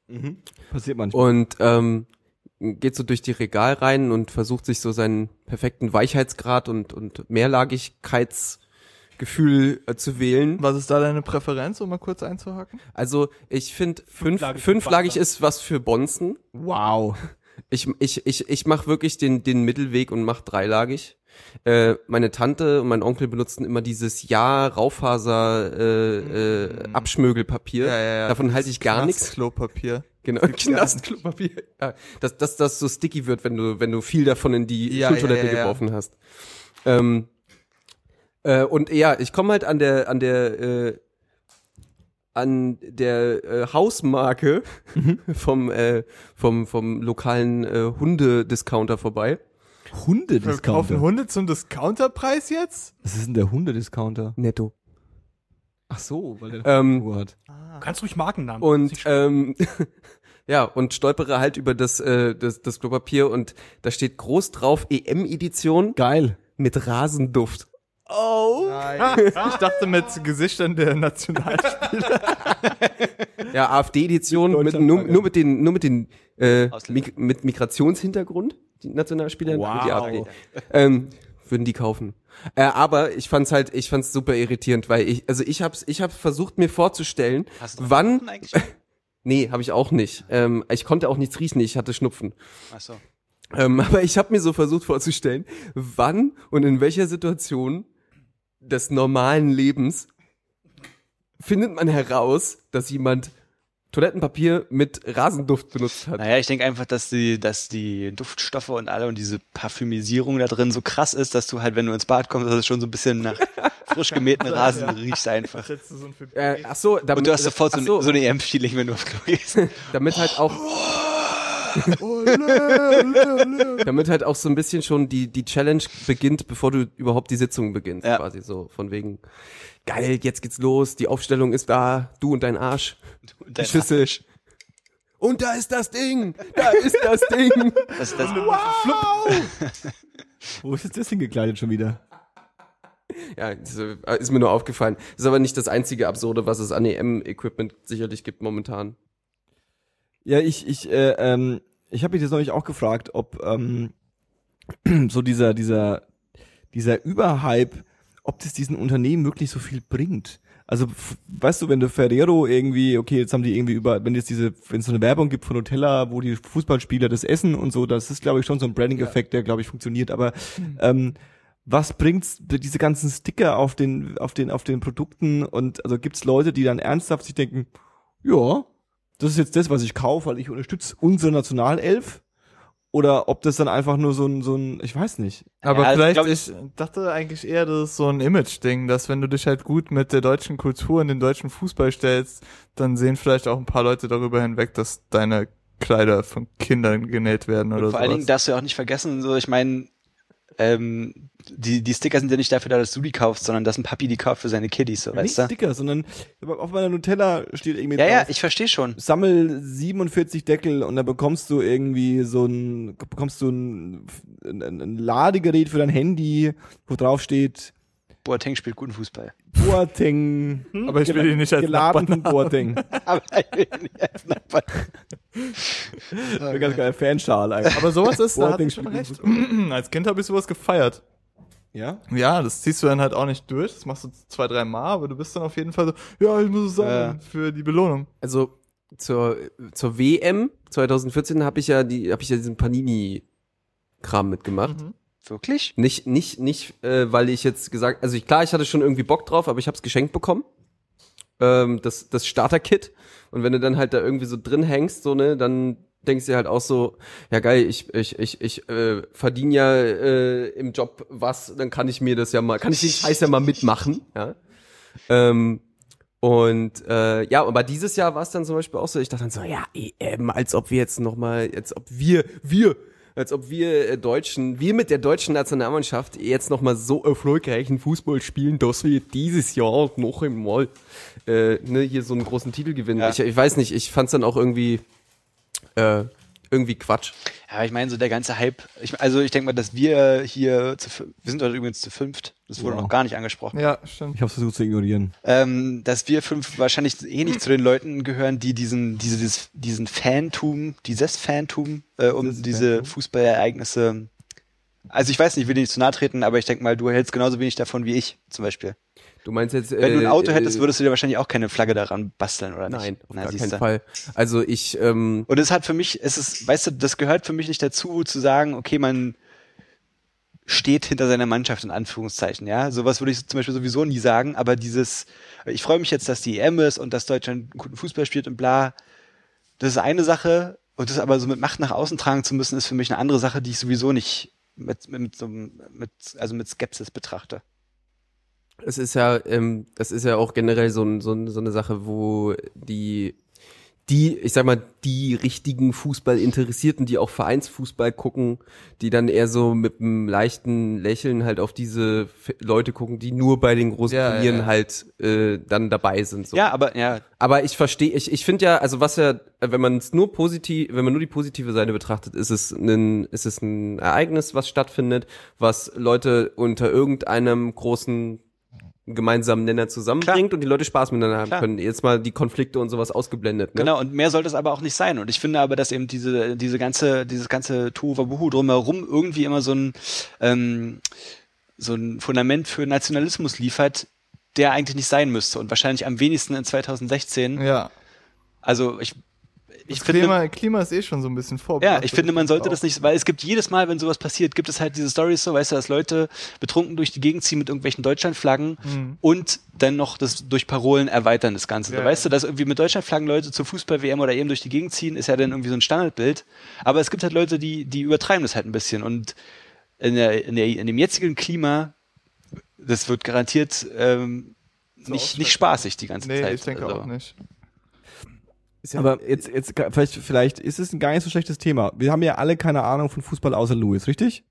Mhm. Passiert manchmal. und ähm, geht so durch die Regalreihen und versucht sich so seinen perfekten Weichheitsgrad und, und Mehrlagigkeitsgefühl äh, zu wählen. Was ist da deine Präferenz, um mal kurz einzuhaken? Also ich finde, fünf, Fünflagig fünflagig ist was für Bonzen. wow. Ich, ich, ich, ich mache wirklich den, den Mittelweg und mach dreilagig. Äh, meine Tante und mein Onkel benutzen immer dieses Ja Raufaser äh, äh, Abschmögelpapier. Davon halte ich gar nichts. Klopapier. Genau, Knastklopapier. Ja, dass, dass das so sticky wird, wenn du wenn du viel davon in die Ja, Schultoilette ja, ja, ja. geworfen hast. Ähm, äh, und ja, ich komme halt an der an der äh, an der äh, Hausmarke vom äh, vom vom lokalen äh, Hundediscounter vorbei. Wir kaufen Hundediscounter. Hunde zum Discounterpreis jetzt? Was ist denn der Hundediscounter? Netto. Ach so, weil der Ähm, Uhr hat. Du kannst ruhig Markennamen. Und ähm, ja, und stolpere halt über das, äh, das, das Klopapier und da steht groß drauf EM-Edition Geil. mit Rasenduft. Oh. ich dachte mit Gesichtern der Nationalspieler. Ja, AfD-Edition mit, nur, nur mit den, nur mit den äh, Ausländer. Mit Migrationshintergrund, die Nationalspieler Wow. die AfD. Ähm, würden die kaufen. Äh, aber ich fand's halt, ich fand's super irritierend, weil ich, also ich hab's, ich hab versucht mir vorzustellen, wann, nee, habe ich auch nicht. Ähm, ich konnte auch nichts riechen, ich hatte Schnupfen. Ach so. Ähm, aber ich habe mir so versucht vorzustellen, wann und in welcher Situation des normalen Lebens findet man heraus, dass jemand Toilettenpapier mit Rasenduft benutzt hat. Naja, ich denke einfach, dass die, dass die Duftstoffe und alle und diese Parfümisierung da drin so krass ist, dass du halt, wenn du ins Bad kommst, dass es schon so ein bisschen nach frisch gemähten Rasen riecht einfach. Äh, ach so, damit, Und du hast sofort so, ein- so eine EM-Feeling, wenn du aufs Klo gehst. damit halt auch damit halt auch so ein bisschen schon die die Challenge beginnt, bevor du überhaupt die Sitzung beginnst, Ja. quasi so von wegen geil, jetzt geht's los, die Aufstellung ist da, du und dein Arsch. Und Die dein Schüssel. Und da ist das Ding! Da ist das Ding! Das, das, Wo ist jetzt das hingekleidet schon wieder? Ja, ist mir nur aufgefallen. Ist aber nicht das einzige Absurde, was es an EM-Equipment sicherlich gibt momentan. Ja, ich, ich, äh, ähm, ich habe mich jetzt neulich auch gefragt, ob ähm, so dieser, dieser, dieser Überhype, ob das diesen Unternehmen wirklich so viel bringt. Also, weißt du, wenn du Ferrero irgendwie, okay, jetzt haben die irgendwie über, wenn jetzt diese, wenn es so eine Werbung gibt von Nutella, wo die Fußballspieler das essen und so, das ist, glaube ich, schon so ein Branding-Effekt, der, glaube ich, funktioniert. Aber ähm, was bringt's diese ganzen Sticker auf den, auf den, auf den Produkten und also gibt's Leute, die dann ernsthaft sich denken, ja, das ist jetzt das, was ich kaufe, weil ich unterstütze unsere Nationalelf. Oder ob das dann einfach nur so ein, so ein, ich weiß nicht. Aber Ja, vielleicht, glaub ich, ich- dachte eigentlich eher, das ist so ein Image-Ding, dass wenn du dich halt gut mit der deutschen Kultur und dem deutschen Fußball stellst, dann sehen vielleicht auch ein paar Leute darüber hinweg, dass deine Kleider von Kindern genäht werden oder und vor allen Dingen sowas. darfst du ja auch nicht vergessen, so, ich meine, ähm, die, die Sticker sind ja nicht dafür da, dass du die kaufst, sondern dass ein Papi die kauft für seine Kiddies, so, Nicht weißt du? Sticker, sondern auf meiner Nutella steht irgendwie Ja, ja, drauf, ich verstehe schon. sammel 47 Deckel und dann bekommst du irgendwie so ein, bekommst du ein, ein, ein Ladegerät für dein Handy, wo drauf steht, Boateng spielt guten Fußball. Boateng. Aber ich will ihn nicht als Nachbarn geladenen Boateng. Aber ich will nicht als Nachbarn. Ganz geil, Fanschal eigentlich. Aber sowas ist, da hat schon recht. Als Kind habe ich sowas gefeiert. Ja? Ja, das ziehst du dann halt auch nicht durch. Das machst du zwei, drei Mal, aber du bist dann auf jeden Fall so, ja, ich muss es sammeln Ja. für die Belohnung. Also zur, zur WM 2014 habe ich ja die, habe ich ja diesen Panini-Kram mitgemacht. Wirklich? Nicht, nicht, nicht, äh, weil ich jetzt gesagt, also ich, klar, ich hatte schon irgendwie Bock drauf, aber ich habe es geschenkt bekommen. Ähm, das, das Starter-Kit. Und wenn du dann halt da irgendwie so drin hängst, so, ne, dann denkst du dir halt auch so, ja geil, ich, ich, ich, ich äh, verdiene ja äh, im Job was, dann kann ich mir das ja mal, kann ich den Scheiß ja mal mitmachen, ja. Ähm, und äh, ja, aber dieses Jahr war es dann zum Beispiel auch so, ich dachte dann so, ja, EM, als ob wir jetzt nochmal, als ob wir, wir, als ob wir äh, Deutschen, wir mit der deutschen Nationalmannschaft jetzt nochmal so erfolgreichen Fußball spielen, dass wir dieses Jahr noch einmal äh, ne, hier so einen großen Titel gewinnen. Ja. Ich, ich weiß nicht, ich fand's dann auch irgendwie äh, irgendwie Quatsch. Ja, aber ich meine, so der ganze Hype. Ich, also ich denke mal, dass wir hier zu wir sind heute übrigens zu fünft, das wurde Wow. noch gar nicht angesprochen. Ja, stimmt. Ich habe versucht zu ignorieren. Ähm, dass wir fünf wahrscheinlich eh nicht zu den Leuten gehören, die diesen, diese, dieses, diesen Fantum, dieses Fantum, äh, um Dieses diese Fantum. Fußballereignisse. Also ich weiß nicht, ich will dir nicht zu nahe treten, aber ich denke mal, du hältst genauso wenig davon wie ich, zum Beispiel. Du meinst jetzt Wenn du ein äh, Auto hättest, äh, würdest du dir wahrscheinlich auch keine Flagge daran basteln, oder nicht? Nein, auf Na, gar keinen Fall. Also ich ähm, Und es hat für mich, es ist, weißt du, das gehört für mich nicht dazu, zu sagen, okay, man steht hinter seiner Mannschaft in Anführungszeichen, ja. Sowas würde ich zum Beispiel sowieso nie sagen, aber dieses, ich freue mich jetzt, dass die EM ist und dass Deutschland guten Fußball spielt und bla, das ist eine Sache und das aber so mit Macht nach außen tragen zu müssen, ist für mich eine andere Sache, die ich sowieso nicht mit, mit, mit, mit also mit Skepsis betrachte. Es ist ja, ähm, das ist ja auch generell so, ein, so, ein, so eine Sache, wo die, die, ich sag mal, die richtigen Fußballinteressierten, die auch Vereinsfußball gucken, die dann eher so mit einem leichten Lächeln halt auf diese F Leute gucken, die nur bei den großen Ja, ja, Turnieren ja. halt äh, dann dabei sind. So. Ja, aber ja, Aber ich verstehe, ich, ich finde ja, also was ja, wenn man es nur positiv, wenn man nur die positive Seite betrachtet, ist es ein, ist es ein Ereignis, was stattfindet, was Leute unter irgendeinem großen gemeinsamen Nenner zusammenbringt und die Leute Spaß miteinander haben Klar. können. Jetzt mal die Konflikte und sowas ausgeblendet. Ne? Genau, und mehr sollte es aber auch nicht sein. Und ich finde aber, dass eben diese, diese ganze, dieses ganze Tohuwabohu drumherum irgendwie immer so ein, ähm, so ein Fundament für Nationalismus liefert, der eigentlich nicht sein müsste. Und wahrscheinlich am wenigsten in 2016. Ja. Also ich, ich finde, Klima, Klima ist eh schon so ein bisschen ja, vorbereitet. ich finde, man sollte das nicht, weil es gibt jedes Mal, wenn sowas passiert, gibt es halt diese Stories so, weißt du, dass Leute betrunken durch die Gegend ziehen mit irgendwelchen Deutschlandflaggen Mhm. und dann noch das durch Parolen erweitern, das Ganze. Ja, weißt ja. du, dass irgendwie mit Deutschlandflaggen Leute zur Fußball-WM oder EM durch die Gegend ziehen, ist ja dann irgendwie so ein Standardbild. Aber es gibt halt Leute, die, die übertreiben das halt ein bisschen und in, der, in, der, in dem jetzigen Klima, das wird garantiert ähm, nicht, nicht spaßig die ganze Nee, Zeit. ich denke Also, auch nicht. Aber jetzt, jetzt vielleicht, vielleicht ist es ein gar nicht so schlechtes Thema. Wir haben ja alle keine Ahnung von Fußball außer Louis, richtig?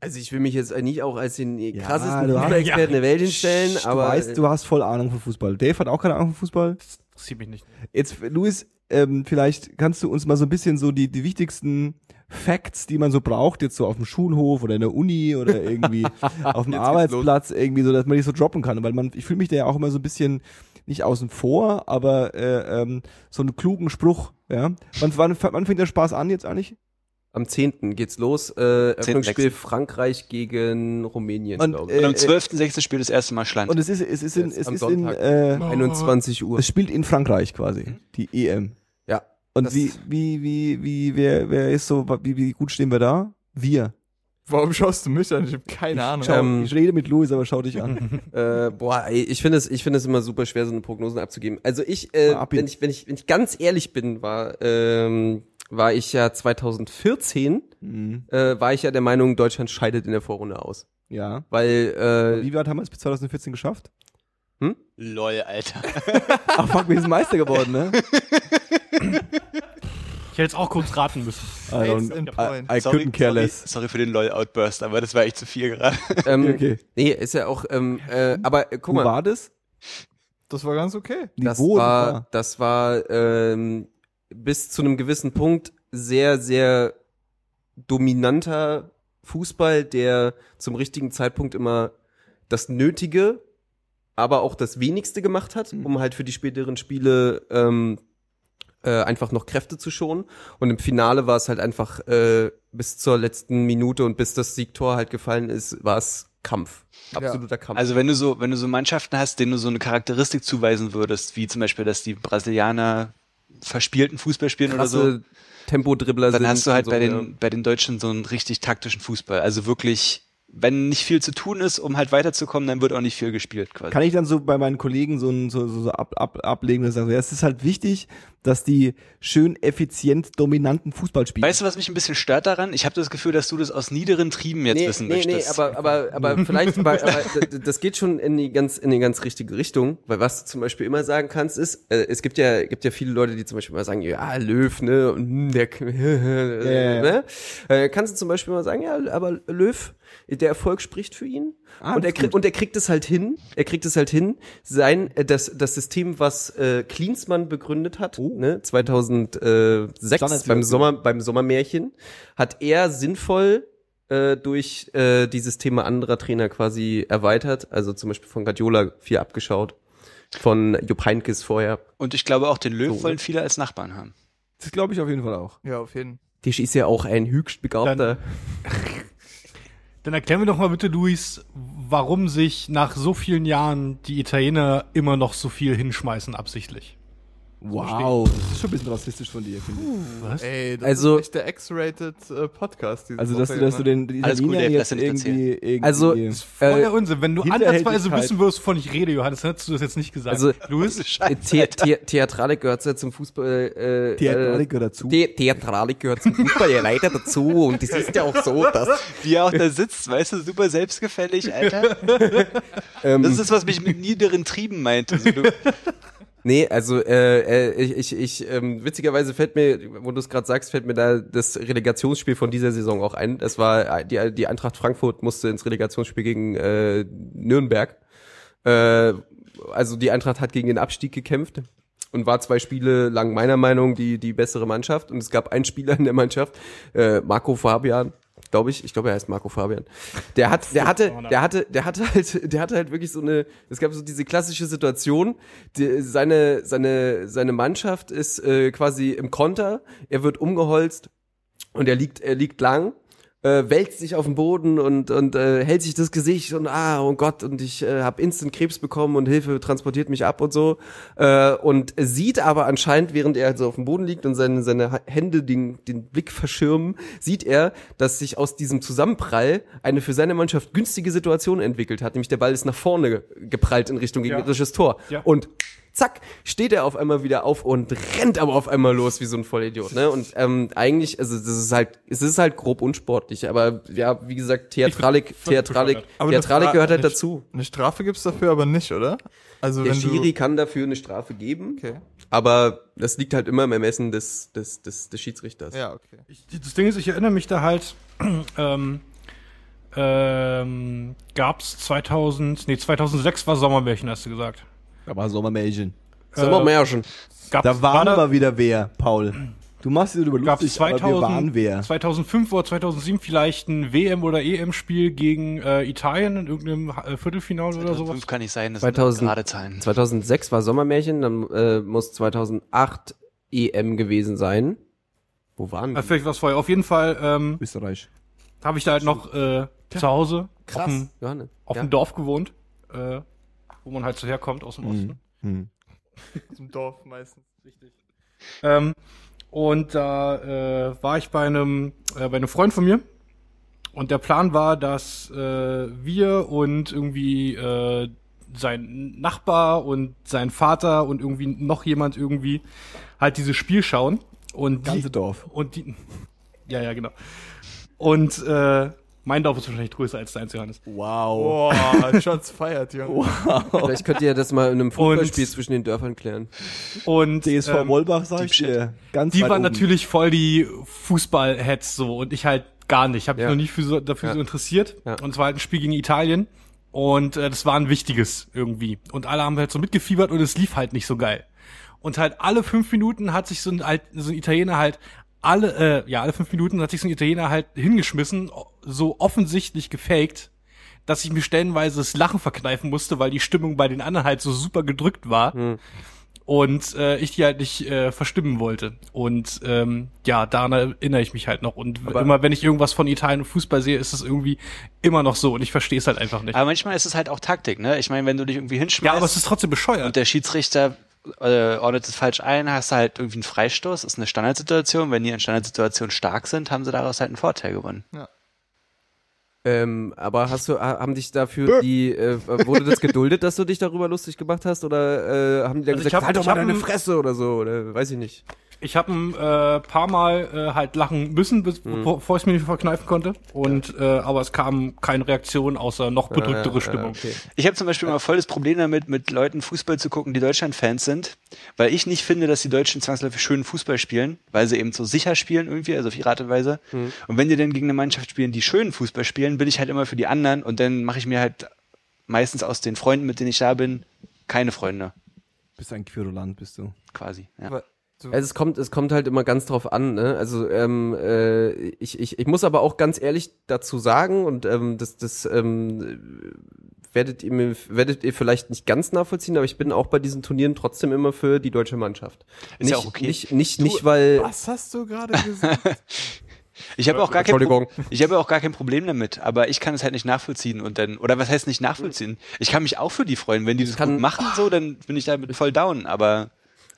Also ich will mich jetzt nicht auch als den Ja, krassesten du Fußballexperten der Welt hinstellen, du aber weißt, du hast voll Ahnung von Fußball. Dave hat auch keine Ahnung von Fußball. Interessiert mich nicht. Jetzt, Luis, ähm, vielleicht kannst du uns mal so ein bisschen so die, die wichtigsten Facts, die man so braucht, jetzt so auf dem Schulhof oder in der Uni oder irgendwie auf dem Arbeitsplatz, irgendwie so, dass man die so droppen kann. Weil man, ich fühle mich da ja auch immer so ein bisschen nicht außen vor, aber äh, ähm, so einen klugen Spruch, ja. Wann, wann, wann fängt der Spaß an jetzt eigentlich? am 10. geht's los. Äh, Eröffnungsspiel 10.6.. Frankreich gegen Rumänien, Und, glaube ich. äh, Und am 12.6. spielt das erste Mal Schland. Und es ist, es ist in, es ist in, Sonntag. äh, 21 Uhr. es spielt in Frankreich quasi, die EM. Ja. Und wie, wie, wie, wie, wer, wer ist so, wie, wie gut stehen wir da? Wir. Warum schaust du mich an? Ich habe keine Ahnung. Schau, Ähm, ich rede mit Louis, aber schau dich an. Äh, boah, ey, ich finde es, ich finde es immer super schwer, so eine Prognosen abzugeben. Also ich, äh, ihn. wenn ich, wenn ich, wenn ich ganz ehrlich bin, war, ähm, war ich ja 2014, Mhm. äh, war ich ja der Meinung, Deutschland scheidet in der Vorrunde aus, Ja. weil, äh, Wie weit haben wir es bis 2014 geschafft? Lol, Alter. Ach fuck, wir sind Meister geworden, ne? Ich hätte jetzt auch kurz raten müssen. I, I. I couldn't care sorry, less. sorry für den LOL-Outburst, aber das war echt zu viel gerade. ähm, Okay. nee, ist ja auch, ähm, äh, aber äh, guck Wo mal, war das? Das war ganz okay. das Niveau, war, das war ähm, bis zu einem gewissen Punkt sehr, sehr dominanter Fußball, der zum richtigen Zeitpunkt immer das Nötige aber auch das wenigste gemacht hat, um halt für die späteren Spiele ähm, äh, einfach noch Kräfte zu schonen. Und im Finale war es halt einfach äh, bis zur letzten Minute und bis das Siegtor halt gefallen ist, war es Kampf. Absoluter Kampf. Also wenn du so, wenn du so Mannschaften hast, denen du so eine Charakteristik zuweisen würdest, wie zum Beispiel, dass die Brasilianer verspielten Fußball spielen oder so, krasse Tempodribbler dann sind hast du halt und bei so, den, bei den Deutschen so einen richtig taktischen Fußball. Also wirklich, wenn nicht viel zu tun ist, um halt weiterzukommen, dann wird auch nicht viel gespielt quasi. Kann ich dann so bei meinen Kollegen so, ein, so, so, so ab, ab, ablegen und sagen, ja, es ist halt wichtig, dass die schön effizient dominanten Fußball spielen. Weißt du, was mich ein bisschen stört daran? Ich habe das Gefühl, dass du das aus niederen Trieben jetzt nee, wissen nee, möchtest. Nee, aber, aber, aber vielleicht, aber, aber das geht schon in die ganz, in die ganz richtige Richtung, weil was du zum Beispiel immer sagen kannst, ist, äh, es gibt ja, gibt ja viele Leute, die zum Beispiel immer sagen, ja, Löw, ne, und hm, der, ja. ne, äh, kannst du zum Beispiel mal sagen, ja, aber Löw, der Erfolg spricht für ihn. Ah, und er gut. und er kriegt es halt hin, er kriegt es halt hin, sein, äh, das, das System, was äh, Klinsmann begründet hat, Oh. Ne, 2006 Standardsituation. beim Sommer, beim Sommermärchen, hat er sinnvoll äh, durch äh, dieses Thema anderer Trainer quasi erweitert. Also zum Beispiel von Guardiola viel abgeschaut. Von Jupp Heynckes vorher. Und ich glaube auch den Löw So. wollen viele als Nachbarn haben. Das glaube ich auf jeden Fall auch. Ja, auf jeden Fall. Der ist ja auch ein höchst begabter. Dann erklär mir doch mal bitte, Luis, warum sich nach so vielen Jahren die Italiener immer noch so viel hinschmeißen absichtlich. Wow, das ist schon ein bisschen rassistisch von dir, finde ich. Was? Ey, das Also- ist echt der X-rated äh, Podcast. Also, dass du, dass du ne? den die Alles gut, Dave, jetzt irgendwie, irgendwie Also, Voll Äh, der Unsinn. Wenn du ansatzweise Hinterhältigkeit. wissen würdest, wovon ich rede, Johannes, dann hättest du das jetzt nicht gesagt. Also, Luis? The The Theatralik gehört ja zum Fußball. Äh, Theatralik äh, gehört dazu. The Theatralik gehört zum Fußball ja leider dazu. Und es ist ja auch so, dass. Wie er auch da sitzt, weißt du, super selbstgefällig, Alter. Ähm, Das ist, was mich mit niederen Trieben meinte. Also du, Nee, also äh, äh, ich, ich, ich ähm, witzigerweise fällt mir, wo du es gerade sagst, fällt mir da das Relegationsspiel von dieser Saison auch ein. Das war äh, die, die Eintracht Frankfurt musste ins Relegationsspiel gegen äh, Nürnberg. Äh, also die Eintracht hat gegen den Abstieg gekämpft und war zwei Spiele lang meiner Meinung die die bessere Mannschaft und es gab einen Spieler in der Mannschaft, äh, Marco Fabian, glaube ich, ich glaube er heißt Marco Fabian. Der hat der hatte der hatte der hatte halt der hatte halt wirklich so eine es gab so diese klassische Situation, die, seine seine seine Mannschaft ist äh, quasi im Konter, er wird umgeholzt und er liegt er liegt lang äh, wälzt sich auf den Boden und und äh, hält sich das Gesicht und ah oh Gott und ich äh, habe instant Krebs bekommen und Hilfe transportiert mich ab und so. Äh, und sieht aber anscheinend während er so auf dem Boden liegt und seine seine Hände den den Blick verschirmen sieht er dass sich aus diesem Zusammenprall eine für seine Mannschaft günstige Situation entwickelt hat. Nämlich der Ball ist nach vorne ge- geprallt in Richtung gegnerisches Tor. Ja. und zack, steht er auf einmal wieder auf und rennt aber auf einmal los wie so ein Vollidiot, ne? Und ähm, eigentlich, also das ist halt, es ist halt grob unsportlich, aber ja, wie gesagt, Theatralik, Theatralik, Theatralik gehört halt dazu. Eine Strafe gibt's dafür aber nicht, oder? Also Der Schiri kann dafür eine Strafe geben, Okay. aber das liegt halt immer im Ermessen des, des, des, des Schiedsrichters. Ja, okay. Ich, das Ding ist, ich erinnere mich da halt, ähm, ähm, gab's 2000, nee, 2006 war Sommermärchen, hast du gesagt. Da war Sommermärchen. Sommermärchen. Gab's, Da waren war da, aber wieder wer, Paul. Du machst dir darüber gab's lustig, aber wir 2000, waren wer. 2005 oder 2007 vielleicht ein WM- oder EM-Spiel gegen äh, Italien in irgendeinem äh, Viertelfinale oder sowas? fünf kann nicht sein, das 2000. sind gerade Zahlen. 2006 war Sommermärchen, dann äh, muss 2008 EM gewesen sein. Wo waren Äh, wir? vielleicht was vorher. Auf jeden Fall ähm, Österreich. habe ich da halt noch äh, zu Hause auf dem, auf ja. dem Dorf gewohnt, äh, wo man halt so herkommt aus dem Osten. Hm. Zum Dorf meistens. Ähm, und da äh, war ich bei einem, äh, bei einem Freund von mir. Und der Plan war, dass äh, wir und irgendwie äh, sein Nachbar und sein Vater und irgendwie noch jemand irgendwie halt dieses Spiel schauen. Und Ganze die, Dorf. und die, ja, ja, genau. Und äh, mein Dorf ist wahrscheinlich größer als deins, Johannes. Wow. Boah, Shots feiert, Junge. Vielleicht könnt ihr das mal in einem Fußballspiel Und- zwischen den Dörfern klären. Und DSV ähm, Wolbach, sag ich dir. Ganz die waren oben. natürlich voll die Fußball-Heads so und ich halt gar nicht. Habe mich Ja. noch nie für so, dafür Ja. so interessiert. Ja. Und es war halt ein Spiel gegen Italien und äh, das war ein wichtiges irgendwie. Und alle haben halt so mitgefiebert und es lief halt nicht so geil. Und halt alle fünf Minuten hat sich so ein, alt, so ein Italiener halt alle, äh, ja, alle fünf Minuten hat sich so ein Italiener halt hingeschmissen, so offensichtlich gefaked, dass ich mir stellenweise das Lachen verkneifen musste, weil die Stimmung bei den anderen halt so super gedrückt war. Hm. Und äh, ich die halt nicht äh, verstimmen wollte. Und ähm, ja, daran erinnere ich mich halt noch. Und Aber- immer wenn ich irgendwas von Italien und Fußball sehe, ist es irgendwie immer noch so. Und ich verstehe es halt einfach nicht. Aber manchmal ist es halt auch Taktik, ne? Ich meine, wenn du dich irgendwie hinschmeißt ja, aber es ist trotzdem und bescheuert. der Schiedsrichter äh, ordnet es falsch ein, hast du halt irgendwie einen Freistoß, ist eine Standardsituation. Wenn die in Standardsituationen stark sind, haben sie daraus halt einen Vorteil gewonnen. Ähm, aber hast du, ha- haben dich dafür die, äh, wurde das geduldet, dass du dich darüber lustig gemacht hast? Oder äh, haben die dann Also ich gesagt, hab- halt doch mal deine ein- Fresse oder so? Oder weiß ich nicht. Ich habe ein äh, paar Mal äh, halt lachen müssen, bis, Hm. bevor ich es mir nicht verkneifen konnte. Und äh, aber es kam keine Reaktion außer noch bedrücktere Äh, Stimmung. okay. Ich habe zum Beispiel immer voll das Problem damit, mit Leuten Fußball zu gucken, die Deutschland-Fans sind, weil ich nicht finde, dass die Deutschen zwangsläufig schönen Fußball spielen, weil sie eben so sicher spielen irgendwie, also auf ihre Art und Weise. Und wenn die dann gegen eine Mannschaft spielen, die schönen Fußball spielen, bin ich halt immer für die anderen und dann mache ich mir halt meistens aus den Freunden, mit denen ich da bin, keine Freunde, Bist ein Querulant, bist du. quasi. Ja. Aber du- Also es kommt, es kommt halt immer ganz drauf an, ne? Also ähm, äh, ich, ich, ich muss aber auch ganz ehrlich dazu sagen und ähm, das, das ähm, werdet ihr mir, werdet ihr vielleicht nicht ganz nachvollziehen, aber ich bin auch bei diesen Turnieren trotzdem immer für die deutsche Mannschaft. Ist nicht, ja auch okay. Nicht, nicht, nicht weil. was hast du gerade gesagt? Ich habe auch gar kein Entschuldigung. Pro ich habe auch gar kein Problem damit, aber ich kann es halt nicht nachvollziehen und dann oder was heißt nicht nachvollziehen? Ich kann mich auch für die freuen, wenn die das kann- gut machen so, dann bin ich damit voll down, aber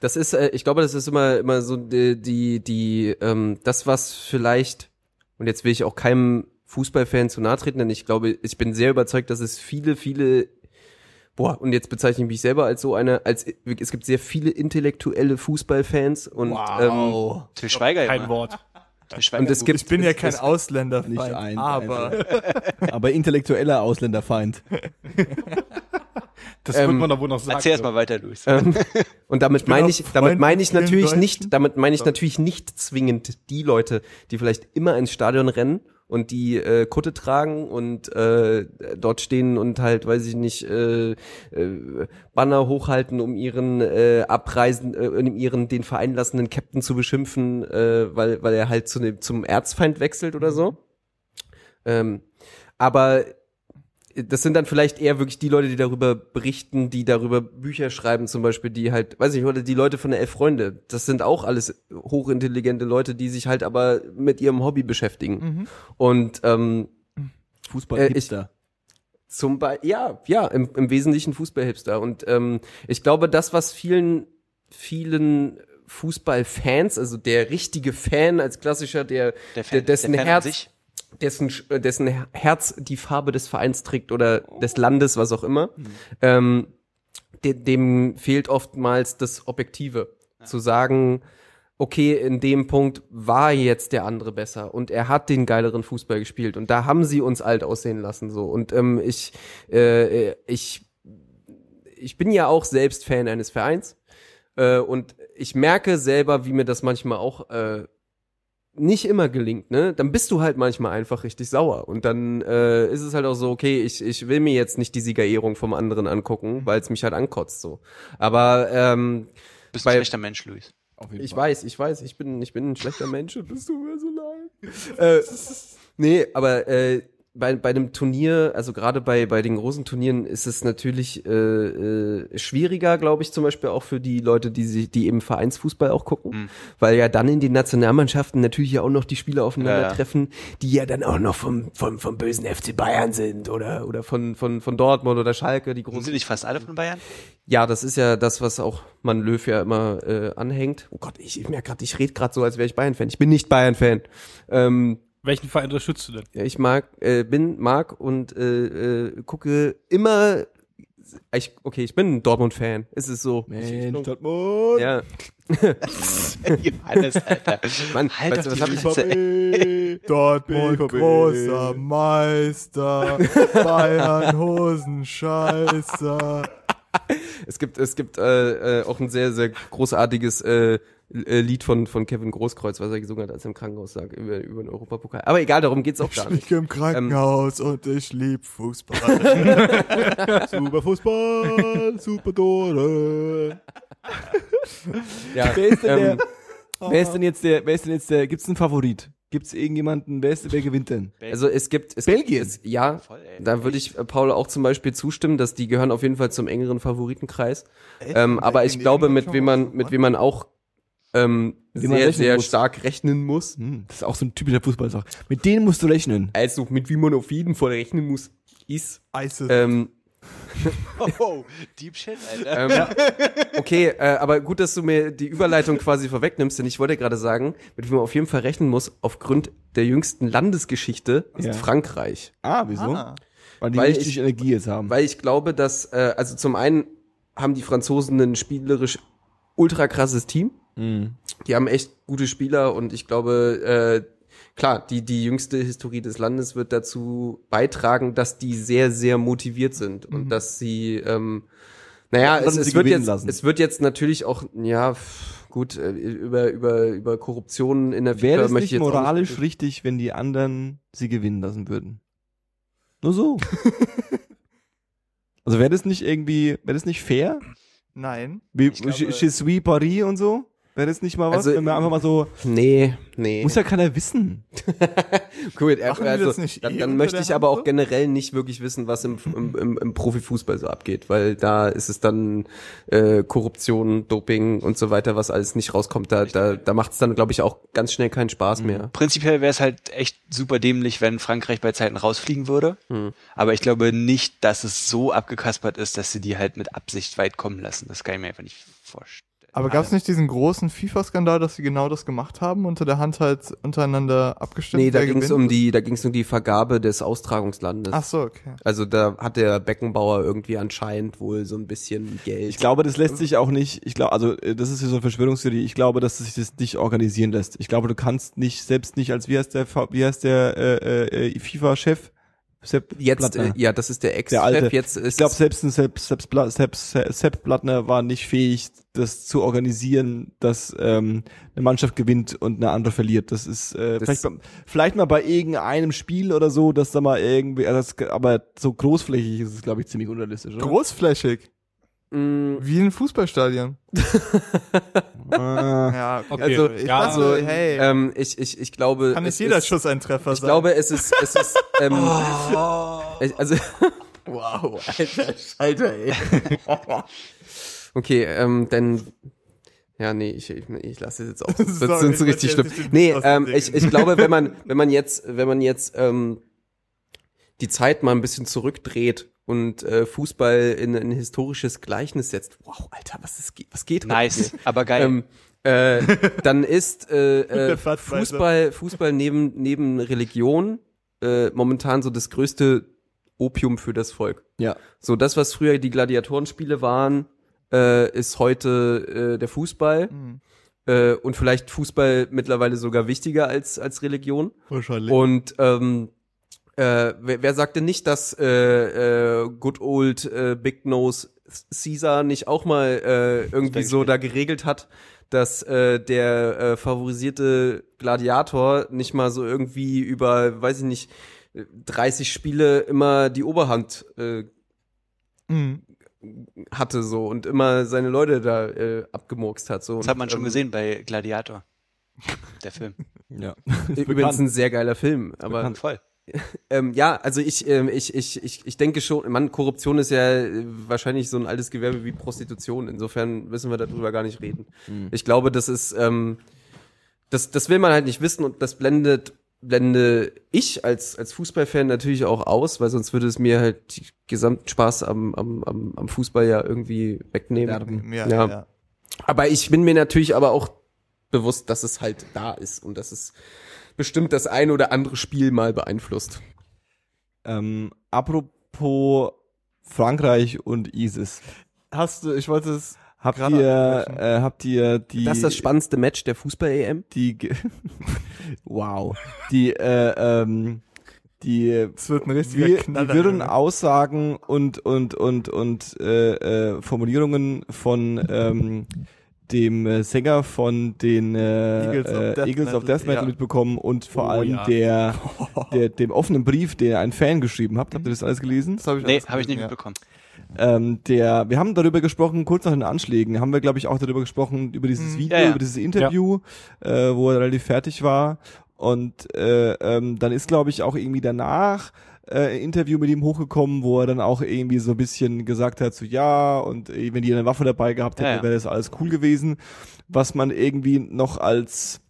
Das ist, äh, ich glaube, das ist immer, immer so die, die, die ähm, das, was vielleicht, und jetzt will ich auch keinem Fußballfan zu nahe treten, denn ich glaube, ich bin sehr überzeugt, dass es viele, viele, boah, und jetzt bezeichne ich mich selber als so eine, als es gibt sehr viele intellektuelle Fußballfans und ähm, Till Schweiger Kein immer. Wort. Und es gibt Ich bin ja kein es- Ausländer, Nicht ein, aber Aber intellektueller Ausländerfeind. Das Ähm, wird man da wohl noch sagen. Erzähl erst mal weiter, Luis. Ähm, und damit meine ich, damit meine ich natürlich nicht, damit meine ich natürlich nicht zwingend die Leute, die vielleicht immer ins Stadion rennen und die äh, Kutte tragen und äh, dort stehen und halt, weiß ich nicht, äh, äh, Banner hochhalten, um ihren äh, Abreisen, äh, um ihren den vereinlassenen Captain zu beschimpfen, äh, weil weil er halt zu dem, zum Erzfeind wechselt oder so. Ähm, aber das sind dann vielleicht eher wirklich die Leute, die darüber berichten, die darüber Bücher schreiben, zum Beispiel, die halt, weiß ich, oder die Leute von der Elf Freunde. Das sind auch alles hochintelligente Leute, die sich halt aber mit ihrem Hobby beschäftigen. Und ähm, Fußball Äh, zum Beispiel, ja, ja, im, im Wesentlichen Fußballhipster. Und ähm, ich glaube, das, was vielen, vielen Fußballfans, also der richtige Fan als klassischer, der, Der Fan- der dessen der Fan an Herz, sich. Dessen, äh, dessen Herz die Farbe des Vereins trägt oder des Landes, was auch immer, ähm, de, dem fehlt oftmals das Objektive. Zu sagen, okay, in dem Punkt war jetzt der andere besser und er hat den geileren Fußball gespielt und da haben sie uns alt aussehen lassen so. Und ähm, ich äh, ich ich bin ja auch selbst Fan eines Vereins äh, und ich merke selber, wie mir das manchmal auch äh, nicht immer gelingt, ne? Dann bist du halt manchmal einfach richtig sauer und dann äh, ist es halt auch so, okay, ich, ich will mir jetzt nicht die Siegerehrung vom anderen angucken, weil es mich halt ankotzt so. Aber ähm, Bist du bei- ein schlechter Mensch, Luis. Auf jeden ich Fall. weiß, ich weiß, ich bin, ich bin ein schlechter Mensch und das tut mir so leid. äh, nee, aber äh, bei, bei einem Turnier, also gerade bei, bei den großen Turnieren ist es natürlich äh, äh, schwieriger, glaube ich, zum Beispiel auch für die Leute, die sich, die eben Vereinsfußball auch gucken, Mhm. weil ja dann in den Nationalmannschaften natürlich ja auch noch die Spieler aufeinandertreffen, Ja, die ja dann auch noch vom, vom, vom bösen FC Bayern sind oder, oder von, von, von Dortmund oder Schalke, die Sind großen sie nicht fast alle von Bayern? ja, das ist ja das, was auch man Löw ja immer äh, anhängt. Oh Gott, ich, ich merke gerade, ich rede gerade so, als wäre ich Bayern-Fan. Ich bin nicht Bayern-Fan. Ähm, Welchen Verein unterstützt du denn? ja, ich mag, äh, bin, mag und äh, äh, gucke immer. Ich, okay, ich bin ein Dortmund-Fan. Es ist so. Mensch, Dortmund. Ja, Johannes, Alter. Mann, Halt weißt doch du, die was hab ich. Dortmund BVB. großer Meister, Bayern Hosenscheißer. Es gibt, es gibt äh, äh, auch ein sehr, sehr großartiges äh, Lied von, von Kevin Großkreuz, was er gesungen hat, als er im Krankenhaus lag, über, über den Europapokal. Aber egal, darum geht's auch Ich gar nicht. liege im Krankenhaus und ich lieb Fußball. Super Fußball, super Tore. Ja, Wer ist denn ähm, der? Wer ist denn jetzt der? Wer ist denn jetzt der? Gibt's einen Favorit? Gibt's irgendjemanden, wer, ist, wer gewinnt denn? Also es gibt es Belgien. Es, ja, Voll, ey. da würde ich äh, Paul auch zum Beispiel zustimmen, dass die gehören auf jeden Fall zum engeren Favoritenkreis. Ähm, aber ich glaube, mit wem man mit wem man auch ähm, Wie man sehr sehr muss. stark rechnen muss. Hm, das ist auch so ein typischer Fußballsach. Mit denen musst du rechnen. Also mit wie man auf jeden Fall rechnen muss, ist ISIS. ähm, Oh, Deep Shit, Alter. Ähm, okay, äh, aber gut, dass du mir die Überleitung quasi vorwegnimmst, denn ich wollte gerade sagen, mit wem man auf jeden Fall rechnen muss, aufgrund der jüngsten Landesgeschichte, ist Ja. Frankreich. Ah, wieso? Ah. Weil die Weil richtig ich- Energie jetzt haben. Weil ich glaube, dass, äh, also zum einen haben die Franzosen ein spielerisch ultra krasses Team. Mhm. Die haben echt gute Spieler und ich glaube, äh, klar, die, die jüngste Historie des Landes wird dazu beitragen, dass die sehr, sehr motiviert sind und dass sie, ähm, naja, es, es wird jetzt, lassen. es wird jetzt natürlich auch, ja, pff, gut, äh, über, über, über Korruption in der Wäre es möchte nicht moralisch richtig, wenn die anderen sie gewinnen lassen würden? Nur so. also wäre das nicht irgendwie, wäre das nicht fair? Nein. Wie Ich glaube- Je Je suis Paris und so? Wäre das nicht mal was? Also, wenn wir einfach mal so, Nee, nee. muss ja keiner wissen. Gut, die also, das nicht dann, eh dann möchte ich aber auch generell nicht wirklich wissen, was im, im, im, im Profifußball so abgeht, weil da ist es dann äh, Korruption, Doping und so weiter, was alles nicht rauskommt. Da, da, da macht es dann, glaube ich, auch ganz schnell keinen Spaß mehr. Prinzipiell wäre es halt echt super dämlich, wenn Frankreich bei Zeiten rausfliegen würde. Hm. Aber ich glaube nicht, dass es so abgekaspert ist, dass sie die halt mit Absicht weit kommen lassen. Das kann ich mir einfach nicht vorstellen. Aber gab es nicht diesen großen FIFA-Skandal, dass sie genau das gemacht haben, unter der Hand halt untereinander abgestimmt? Nee, da ging es um die, da ging es um die Vergabe des Austragungslandes. Ach so, okay. Also da hat der Beckenbauer irgendwie anscheinend wohl so ein bisschen Geld. Ich glaube, das lässt sich auch nicht, ich glaube, also äh, das ist ja so eine Verschwörungstheorie, ich glaube, dass sich das nicht organisieren lässt. Ich glaube, du kannst nicht, selbst nicht als, wie heißt der, wie heißt der äh, äh, FIFA-Chef? Sepp jetzt, äh, ja, das ist der der alte. Ex-Chef. Jetzt ist ich glaube, selbst ein Sepp, Sepp, Sepp, Sepp, Sepp Blattner war nicht fähig, das zu organisieren, dass ähm, eine Mannschaft gewinnt und eine andere verliert. Das ist äh, Das- vielleicht, vielleicht mal bei irgendeinem Spiel oder so, dass da mal irgendwie, also das, aber so großflächig ist es, glaube ich, ziemlich unrealistisch. Oder? Großflächig. Mh, Wie ein Fußballstadion. Äh, Ja, Okay. Also, ja, also, hey, ähm, ich, ich, ich glaube, kann es nicht jeder ist, Schuss ein Treffer Ich sein. glaube, es ist, es ist, ähm, ich, also, wow, alter Schalter, ey. okay, ähm, denn, ja, nee, ich, ich, ich lasse es jetzt auch. Das Sorry, sind so ich richtig schlimm. Nee, ähm, ich, ich glaube, wenn man, wenn man jetzt, wenn man jetzt, ähm, die Zeit mal ein bisschen zurückdreht und äh, Fußball in ein historisches Gleichnis setzt. Wow, Alter, was ist, was geht Nice, aber geil. Ähm, äh, dann ist äh, äh. Fußball, Fußball neben, neben Religion äh, momentan so das größte Opium für das Volk. ja. So, das, was früher die Gladiatorenspiele waren, äh, ist heute äh, der Fußball. Hm. Äh, und vielleicht Fußball mittlerweile sogar wichtiger als, als Religion. Wahrscheinlich. Und ähm, äh, wer, wer sagte nicht, dass äh, äh, Good Old äh, Big Nose Caesar nicht auch mal äh, irgendwie so da geregelt hat, dass äh, der äh, favorisierte Gladiator nicht mal so irgendwie über, weiß ich nicht, 30 Spiele immer die Oberhand äh, Hm. hatte so und immer seine Leute da äh, abgemurkst hat. So. das hat man schon Ähm, gesehen bei Gladiator. Der Film. Ja. Übrigens ein sehr geiler Film, aber bekannt. Voll. Ähm, ja, also ich, ähm, ich, ich, ich, ich denke schon, man, Korruption ist ja äh, wahrscheinlich so ein altes Gewerbe wie Prostitution. Insofern müssen wir darüber gar nicht reden. Ich glaube, das ist, ähm, das, das will man halt nicht wissen und das blendet, blende ich als, als Fußballfan natürlich auch aus, weil sonst würde es mir halt die gesamten Spaß am, am, am, am Fußball ja irgendwie wegnehmen. Ja, Ja. ja. Aber ich bin mir natürlich aber auch bewusst, dass es halt da ist und dass es bestimmt das ein oder andere Spiel mal beeinflusst. Ähm, apropos Frankreich und ISIS. Hast du, ich wollte es. Habt ihr, äh, habt ihr die, Das ist das spannendste Match der Fußball-EM. die, ge- wow, die, äh, ähm, die, Es wird ein richtiger wir, Knaller. die wirren. Aussagen und, und, und, und, äh, äh, Formulierungen von, ähm, dem äh, Sänger von den äh, Eagles of äh, Death Eagles of Metal, Death Metal ja. mitbekommen und vor Oh, allem ja. der, der, dem offenen Brief, den ein Fan geschrieben hat. Habt ihr das alles gelesen? Das hab ich Nee, habe ich nicht gelesen, mitbekommen. Ähm, der, wir haben darüber gesprochen, kurz nach den Anschlägen, haben wir, glaube ich, auch darüber gesprochen, über dieses Mhm. Video, Ja, ja. über dieses Interview, äh, wo er relativ fertig war. Und äh, ähm, dann ist, glaube ich, auch irgendwie danach äh, Interview mit ihm hochgekommen, wo er dann auch irgendwie so ein bisschen gesagt hat, so ja, und äh, wenn die eine Waffe dabei gehabt hätte, Ja, ja. wäre das alles cool gewesen. Was man irgendwie noch als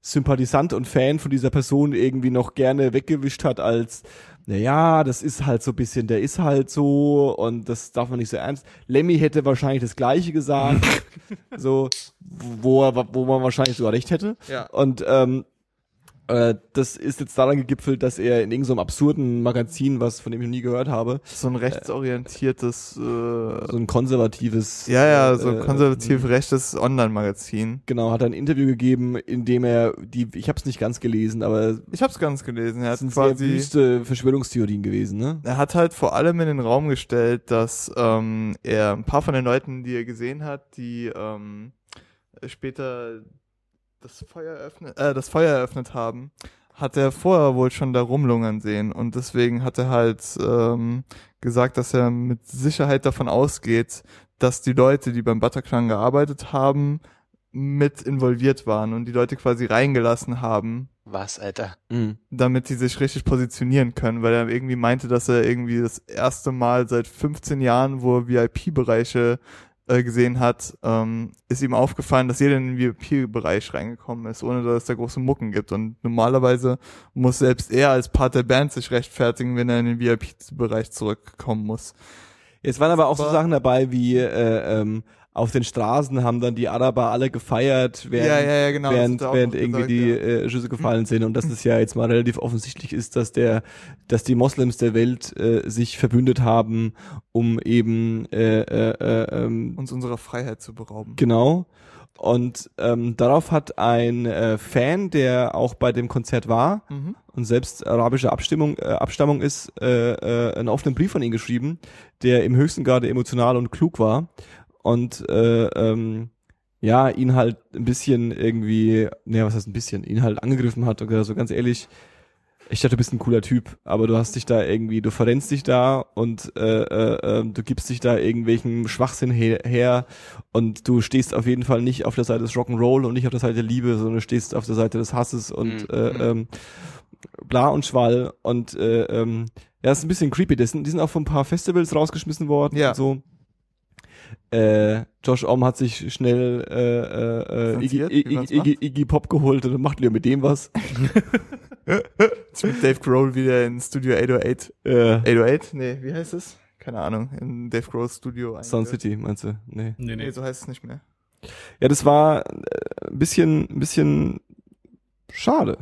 Sympathisant und Fan von dieser Person irgendwie noch gerne weggewischt hat als naja, das ist halt so ein bisschen, der ist halt so und das darf man nicht so ernst. Lemmy hätte wahrscheinlich das Gleiche gesagt, so, wo, er, wo man wahrscheinlich sogar recht hätte. Ja. Und ähm, äh, das ist jetzt daran gegipfelt, dass er in irgendeinem absurden Magazin, was von dem ich noch nie gehört habe, So ein rechtsorientiertes, äh, so ein konservatives ja, ja, so äh, konservativ rechtes Online-Magazin. Genau, hat er ein Interview gegeben, in dem er die, ich habe es nicht ganz gelesen, aber Ich hab's ganz gelesen. Er es hat sind sehr quasi, wüste Verschwörungstheorien gewesen, ne? er hat halt vor allem in den Raum gestellt, dass ähm, er ein paar von den Leuten, die er gesehen hat, die ähm, später das Feuer eröffnet, äh, das Feuer eröffnet haben, hat er vorher wohl schon da rumlungern sehen und deswegen hat er halt ähm, gesagt, dass er mit Sicherheit davon ausgeht, dass die Leute, die beim Bataclan gearbeitet haben, mit involviert waren und die Leute quasi reingelassen haben, Was, Alter? Mhm. damit die sich richtig positionieren können, weil er irgendwie meinte, dass er irgendwie das erste Mal seit 15 Jahren, wo er VIP-Bereiche äh, gesehen hat, ähm, ist ihm aufgefallen, dass jeder in den VIP-Bereich reingekommen ist, ohne dass es da große Mucken gibt. Und normalerweise muss selbst er als Part der Band sich rechtfertigen, wenn er in den VIP-Bereich zurückkommen muss. Jetzt waren aber auch so Sachen dabei wie äh, ähm, auf den Straßen haben dann die Araber alle gefeiert, während, Ja, ja, ja, genau, während, während irgendwie gesagt, die äh, Schüsse gefallen sind und dass es ja jetzt mal relativ offensichtlich ist, dass der, dass die Moslems der Welt äh, sich verbündet haben, um eben äh, äh, äh, ähm, Uns unserer Freiheit zu berauben. Genau. Und ähm, darauf hat ein äh, Fan, der auch bei dem Konzert war Mhm. und selbst arabische Abstimmung, äh, Abstammung ist, äh, äh, einen offenen Brief von ihm geschrieben, der im höchsten Grade emotional und klug war und äh, ähm, ja, ihn halt ein bisschen irgendwie, naja, was heißt ein bisschen, ihn halt angegriffen hat und gesagt, so ganz ehrlich, ich dachte, du bist ein cooler Typ, aber du hast dich da irgendwie, du verrennst dich da und äh, äh, äh, du gibst dich da irgendwelchen Schwachsinn her, her und du stehst auf jeden Fall nicht auf der Seite des Rock'n'Roll und nicht auf der Seite der Liebe, sondern du stehst auf der Seite des Hasses und Mhm. äh, ähm, bla und schwall und äh, ähm, ja, ist ein bisschen creepy. Die sind, die sind auch von ein paar Festivals rausgeschmissen worden Ja. und so. Äh, Josh Om hat sich schnell äh, äh, äh, Iggy, Iggy, Iggy, Iggy Pop geholt und macht lieber mit dem was. Jetzt mit Dave Grohl wieder in Studio 808. Äh, 808? Nee, wie heißt es? Keine Ahnung. In Dave Grohl's Studio. Sound City, meinst du? Nee. Nee, Nee, nee. so heißt es nicht mehr. Ja, das war äh, ein bisschen, ein bisschen schade.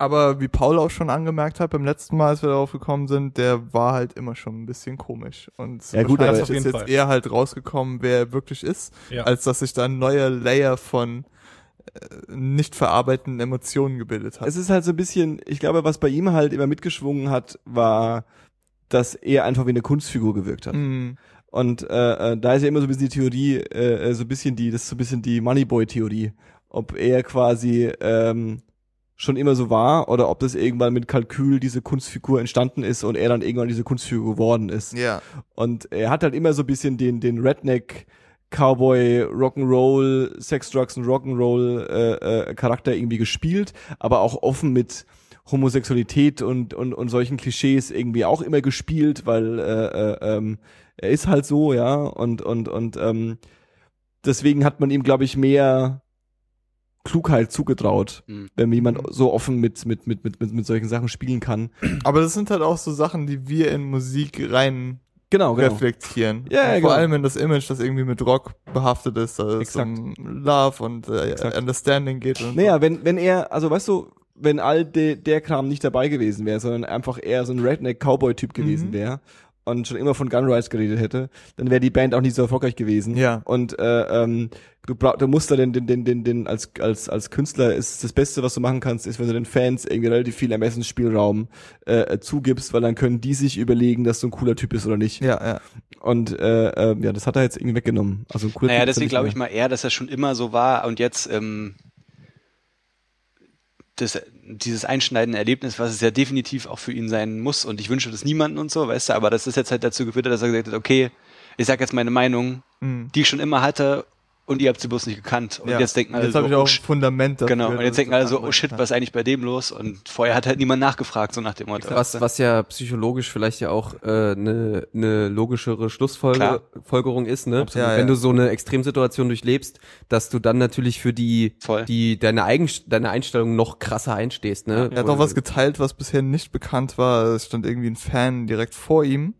Aber wie Paul auch schon angemerkt hat beim letzten Mal, als wir darauf gekommen sind, der war halt immer schon ein bisschen komisch. Und Ja, gut, aber- ist jetzt Fall. eher halt rausgekommen, wer er wirklich ist, Ja. als dass sich da ein neuer Layer von äh, nicht verarbeitenden Emotionen gebildet hat. Es ist halt so ein bisschen, ich glaube, was bei ihm halt immer mitgeschwungen hat, war, dass er einfach wie eine Kunstfigur gewirkt hat. Mm, Und äh, äh, da ist ja immer so ein bisschen die Theorie, äh, äh, so ein bisschen die, das ist so ein bisschen die Moneyboy-Theorie. Ob er quasi ähm, schon immer so war oder ob das irgendwann mit Kalkül diese Kunstfigur entstanden ist und er dann irgendwann diese Kunstfigur geworden ist. ja. Und er hat halt immer so ein bisschen den, den Redneck, Cowboy, Rock'n'Roll, Sex, Drugs und Rock'n'Roll äh, äh, Charakter irgendwie gespielt, aber auch offen mit Homosexualität und, und, und solchen Klischees irgendwie auch immer gespielt, weil äh, äh, ähm, er ist halt so, ja, und, und, und ähm, deswegen hat man ihm, glaube ich, mehr Klugheit zugetraut, Mhm. wenn jemand so offen mit, mit, mit, mit, mit, mit solchen Sachen spielen kann. Aber das sind halt auch so Sachen, die wir in Musik rein Genau, genau. reflektieren. Ja, Und Vor genau. allem in das Image, das irgendwie mit Rock behaftet ist, dass es um Love und äh. Understanding geht. Und Naja, wenn, wenn er, also weißt du, wenn all de, der Kram nicht dabei gewesen wäre, sondern einfach eher so ein Redneck-Cowboy-Typ gewesen Mhm. wäre und schon immer von Gun Rights geredet hätte, dann wäre die Band auch nicht so erfolgreich gewesen. Ja. Und äh, ähm, du, du musst da den, den, den, den, den als, als, als Künstler ist das Beste, was du machen kannst, ist, wenn du den Fans irgendwie relativ viel Ermessensspielraum äh, zugibst, weil dann können die sich überlegen, dass du ein cooler Typ bist oder nicht. ja, ja. Und äh, äh, ja, das hat er jetzt irgendwie weggenommen. Also ein cooler Naja, Typ deswegen glaube ich mal eher, dass er schon immer so war und jetzt ähm, das, dieses einschneidende Erlebnis, was es ja definitiv auch für ihn sein muss und ich wünsche das niemanden und so, weißt du, aber das ist jetzt halt dazu geführt, dass er gesagt hat, okay, ich sag jetzt meine Meinung, Mhm. die ich schon immer hatte und ihr habt sie bloß nicht gekannt. Und Ja. jetzt denken alle jetzt so, habe ich auch oh, ein shit, Fundament dafür. genau, und jetzt denken alle so, oh shit, was ist eigentlich bei dem los? Und vorher hat halt niemand nachgefragt, so nach dem Motto. Was, was ja psychologisch vielleicht ja auch eine äh, ne, ne logischere. Schlussfolgerung ist, ne? Ja, Wenn ja. du so eine Extremsituation durchlebst, dass du dann natürlich für die, Voll. die deine, Eigen, deine Einstellung noch krasser einstehst, ne? Er hat auch was geteilt, was bisher nicht bekannt war. Es stand irgendwie ein Fan direkt vor ihm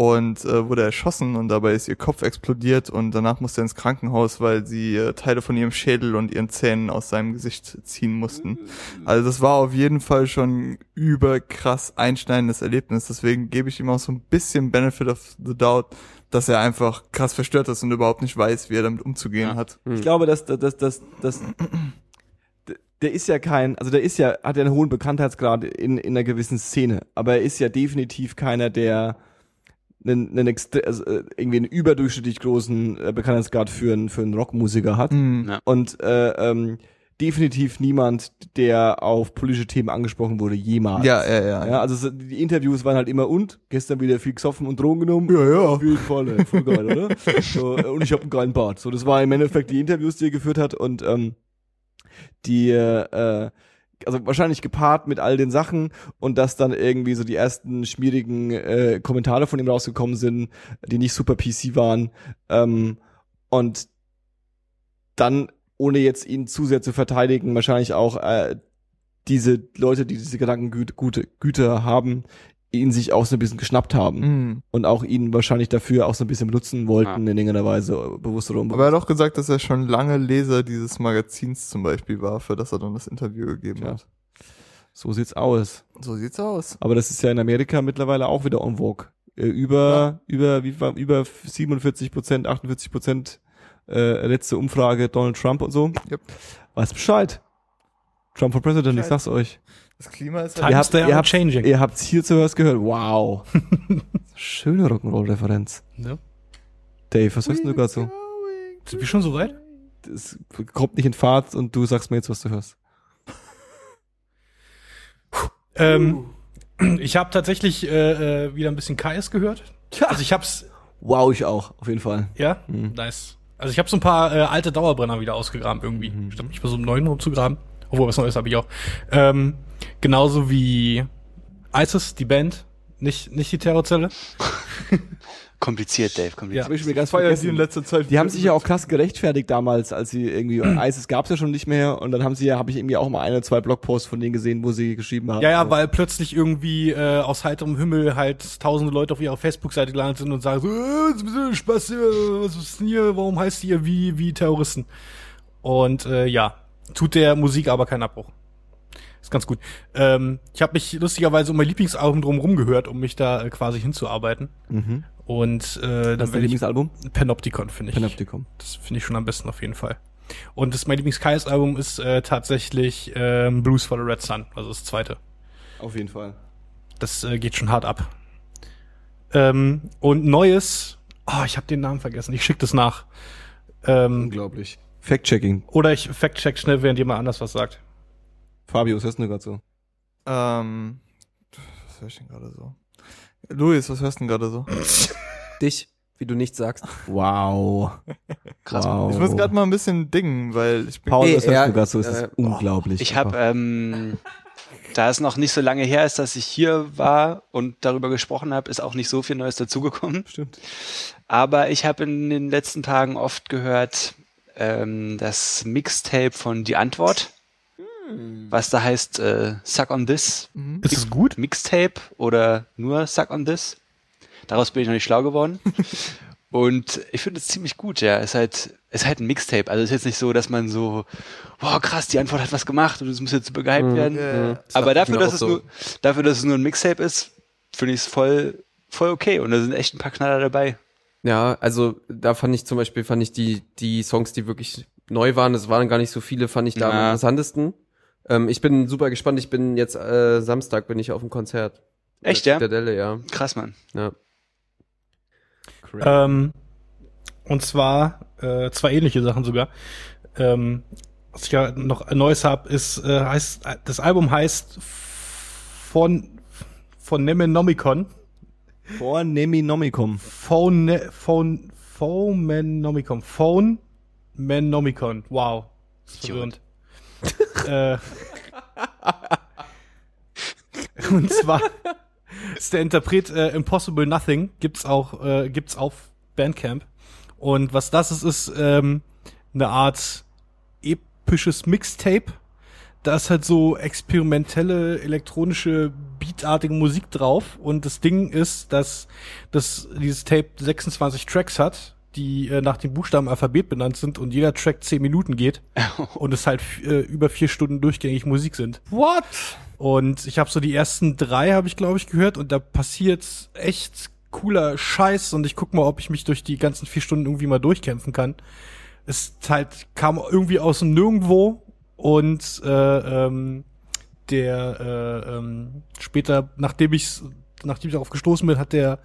und äh, wurde erschossen und dabei ist ihr Kopf explodiert und danach musste er ins Krankenhaus, weil sie äh, Teile von ihrem Schädel und ihren Zähnen aus seinem Gesicht ziehen mussten. Also das war auf jeden Fall schon überkrass einschneidendes Erlebnis. Deswegen gebe ich ihm auch so ein bisschen Benefit of the Doubt, dass er einfach krass verstört ist und überhaupt nicht weiß, wie er damit umzugehen Ja. hat. Ich glaube, dass, dass, dass, dass, dass der ist ja kein, also der ist ja, hat ja einen hohen Bekanntheitsgrad in, in einer gewissen Szene, aber er ist ja definitiv keiner, der einen, einen extre- also äh, irgendwie einen überdurchschnittlich großen äh, Bekanntheitsgrad für einen, für einen Rockmusiker hat. Mhm. Ja. Und äh, ähm, definitiv niemand, der auf politische Themen angesprochen wurde, jemals. Ja, ja, ja. Ja, also so, die Interviews waren halt immer und gestern wieder viel gesoffen und Drogen genommen. Ja, ja, auf jeden Fall, ey, voll geil, oder? So, äh, und ich habe einen geilen Bart. So, das war im Endeffekt die Interviews, die er geführt hat und ähm, die äh, also wahrscheinlich gepaart mit all den Sachen und dass dann irgendwie so die ersten schmierigen äh, Kommentare von ihm rausgekommen sind, die nicht super PC waren ähm, und dann ohne jetzt ihn zu sehr zu verteidigen, wahrscheinlich auch äh, diese Leute, die diese Gedankengüte Güter haben, ihn sich auch so ein bisschen geschnappt haben Mhm. und auch ihn wahrscheinlich dafür auch so ein bisschen benutzen wollten in irgendeiner Weise, bewusst oder Aber er unbewusst. hat auch gesagt, dass er schon lange Leser dieses Magazins zum Beispiel war, für das er dann das Interview gegeben Ja. hat. So sieht's aus. So sieht's aus. Aber das ist ja in Amerika mittlerweile auch wieder en vogue. Äh, über, über, wie war, über 47 Prozent, 48 Prozent, äh, letzte Umfrage Donald Trump und so. Yep. Weiß Bescheid. Trump for President, ich sag's euch. Das Klima ist Times Ihr habt, ihr habt, changing. ihr habt's hier zuerst gehört. Wow. Schöne Rock'n'Roll-Referenz. Ja. Dave, was hörst du gerade so? Sind wir schon so weit? Es kommt nicht in Fahrt und du sagst mir jetzt, was du hörst. Ähm, ich habe tatsächlich äh, äh, wieder ein bisschen KS gehört. Also ich hab's, Wow, ich auch, auf jeden Fall. ja, Mhm. nice. Also ich habe so ein paar äh, alte Dauerbrenner wieder ausgegraben irgendwie. Mhm. Statt mich bei so einem neuen rumzugraben. Obwohl, was Neues habe ich auch. Ähm, genauso wie ISIS, die Band. Nicht, nicht die Terrorzelle. Kompliziert, Dave, kompliziert. Hab ich mir ganz Vergessen vergessen. in letzter Zeit. Die haben sich ja auch krass gerechtfertigt damals, als sie irgendwie ISIS gab's ja schon nicht mehr und dann haben sie ja, habe ich irgendwie auch mal ein oder zwei Blogposts von denen gesehen, wo sie geschrieben haben. Ja, ja, so, weil plötzlich irgendwie äh, aus heiterem Himmel halt tausende Leute auf ihrer Facebook-Seite gelandet sind und sagen so, äh, das ist ein Spaß, äh, was ist denn hier, warum heißt ihr wie, wie Terroristen? Und äh, ja, tut der Musik aber keinen Abbruch. Ist ganz gut. Ähm, ich habe mich lustigerweise um mein Lieblingsalbum drumherum gehört, um mich da äh, quasi hinzuarbeiten. Mhm. Und äh, Das ist dein Lieblingsalbum? Panopticon, finde ich. Panopticon. Das finde ich schon am besten auf jeden Fall. Und das mein Lieblings-Kais-Album ist äh, tatsächlich ähm, Blues for the Red Sun, also das zweite. Auf jeden Fall. Das äh, geht schon hart ab. Ähm, und Neues, oh, ich habe den Namen vergessen, ich schick das nach. Ähm, Unglaublich. Fact-Checking. oder ich fact-check schnell, während jemand anders was sagt. Fabio, was hörst du gerade so? Ähm, was höre ich denn gerade so? Luis, was hörst du denn gerade so? Dich, wie du nichts sagst. Wow. Krass. Wow. Ich muss gerade mal ein bisschen dingen, weil ich bin. Paul, was hörst du gerade so? Es ist äh, unglaublich. Ich habe, ähm, da es noch nicht so lange her ist, dass ich hier war und darüber gesprochen habe, ist auch nicht so viel Neues dazugekommen. Stimmt. Aber ich habe in den letzten Tagen oft gehört, ähm, das Mixtape von Die Antwort, was da heißt äh, Suck on This Mhm. Ist es gut? Mixtape oder nur Suck on This. Daraus bin ich noch nicht schlau geworden. Und ich finde es ziemlich gut, ja. Es ist halt, es ist halt ein Mixtape. Also es ist jetzt nicht so, dass man so, boah, krass, die Antwort hat was gemacht und es muss jetzt super gehypt werden. Ja, Das Aber dafür, dass es so. nur, dafür, dass es nur ein Mixtape ist, finde ich es voll, voll okay. Und da sind echt ein paar Knaller dabei. Ja, also da fand ich zum Beispiel, fand ich die, die Songs, die wirklich neu waren, es waren gar nicht so viele, fand ich da am Ja. interessantesten. Ähm, ich bin super gespannt, ich bin jetzt äh, Samstag bin ich auf dem Konzert. Echt, ja? Der Delle, ja. Krass, Mann. ja. Ähm, und zwar äh, zwei ähnliche Sachen sogar. Ähm, was ich ja noch Neues habe, ist, äh, heißt, das Album heißt von von Nemenomicon. Vor Neminomicum. Phone, Phone, Phomenomicon. Phone Manomicon. Wow. Das ist verwirrend. Äh, und zwar ist der Interpret äh, Impossible Nothing. Gibt's auch, äh, gibt's auf Bandcamp. Und was das ist, ist ähm, eine Art episches Mixtape. Da ist halt so experimentelle elektronische beatartige Musik drauf und das Ding ist, dass, dass dieses Tape 26 Tracks hat, die äh, nach dem Buchstaben Alphabet benannt sind und jeder Track 10 Minuten geht und es halt äh, über vier Stunden durchgängig Musik sind. What? Und ich habe so die ersten drei, habe ich glaube ich gehört, und da passiert echt cooler Scheiß und ich guck mal, ob ich mich durch die ganzen vier Stunden irgendwie mal durchkämpfen kann. Es halt kam irgendwie aus dem Nirgendwo und äh, ähm, der äh, ähm, später, nachdem ich nachdem ich darauf gestoßen bin, hat der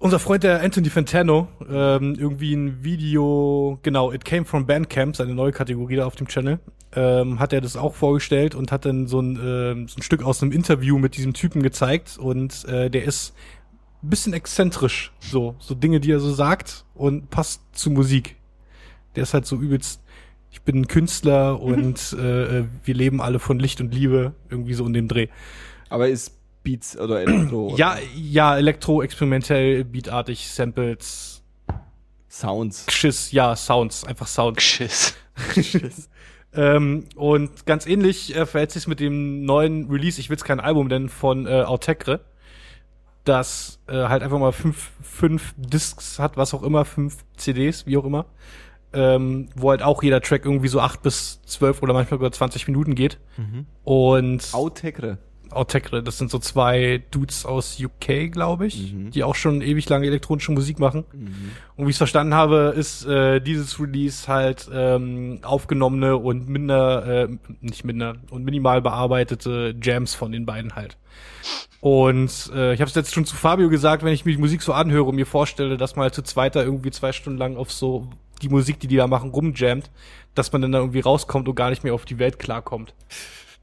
unser Freund der Anthony Fantano ähm, irgendwie ein Video, genau, It Came from Bandcamp, seine neue Kategorie da auf dem Channel, ähm, hat er das auch vorgestellt und hat dann so ein, äh, so ein Stück aus einem Interview mit diesem Typen gezeigt und äh, der ist ein bisschen exzentrisch, so, so Dinge, die er so sagt und passt zu Musik. Der ist halt so übelst, ich bin ein Künstler und äh, wir leben alle von Licht und Liebe, irgendwie so in dem Dreh. Aber ist Beats oder Elektro? Ja, ja, Elektro, experimentell, beatartig, Samples, Sounds. Schiss, ja, Sounds, einfach Sounds. Schiss. Ähm, und ganz ähnlich äh, verhält sich mit dem neuen Release, ich will es kein Album nennen, von äh, Autekre, das äh, halt einfach mal fünf, fünf Discs hat, was auch immer, fünf CDs, wie auch immer, ähm, wo halt auch jeder Track irgendwie so acht bis zwölf oder manchmal sogar 20 Minuten geht. Und Autekre. Autekre, das sind so zwei Dudes aus UK, glaube ich, die auch schon ewig lange elektronische Musik machen. Und wie ich es verstanden habe, ist äh, dieses Release halt ähm, aufgenommene und minder, äh, nicht minder, und minimal bearbeitete Jams von den beiden halt. Und äh, ich habe es jetzt schon zu Fabio gesagt, wenn ich mir die Musik so anhöre und mir vorstelle, dass man halt zu zweiter irgendwie zwei Stunden lang auf so die Musik, die die da machen, rumjammt, dass man dann da irgendwie rauskommt und gar nicht mehr auf die Welt klarkommt.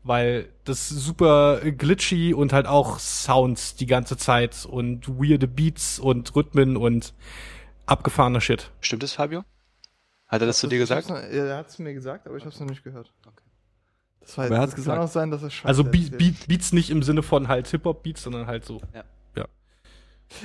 Weil das ist super glitchy und halt auch Sounds die ganze Zeit und weirde Beats und Rhythmen und abgefahrener Shit. Stimmt es, Fabio? Hat er das zu dir gesagt? Noch, ja, er hat es mir gesagt, aber ich habe es noch nicht gehört. Das war Wer hat's das gesagt? Kann auch sein, dass es scheiße Also Be. Be Beats nicht im Sinne von halt Hip-Hop-Beats, sondern halt so.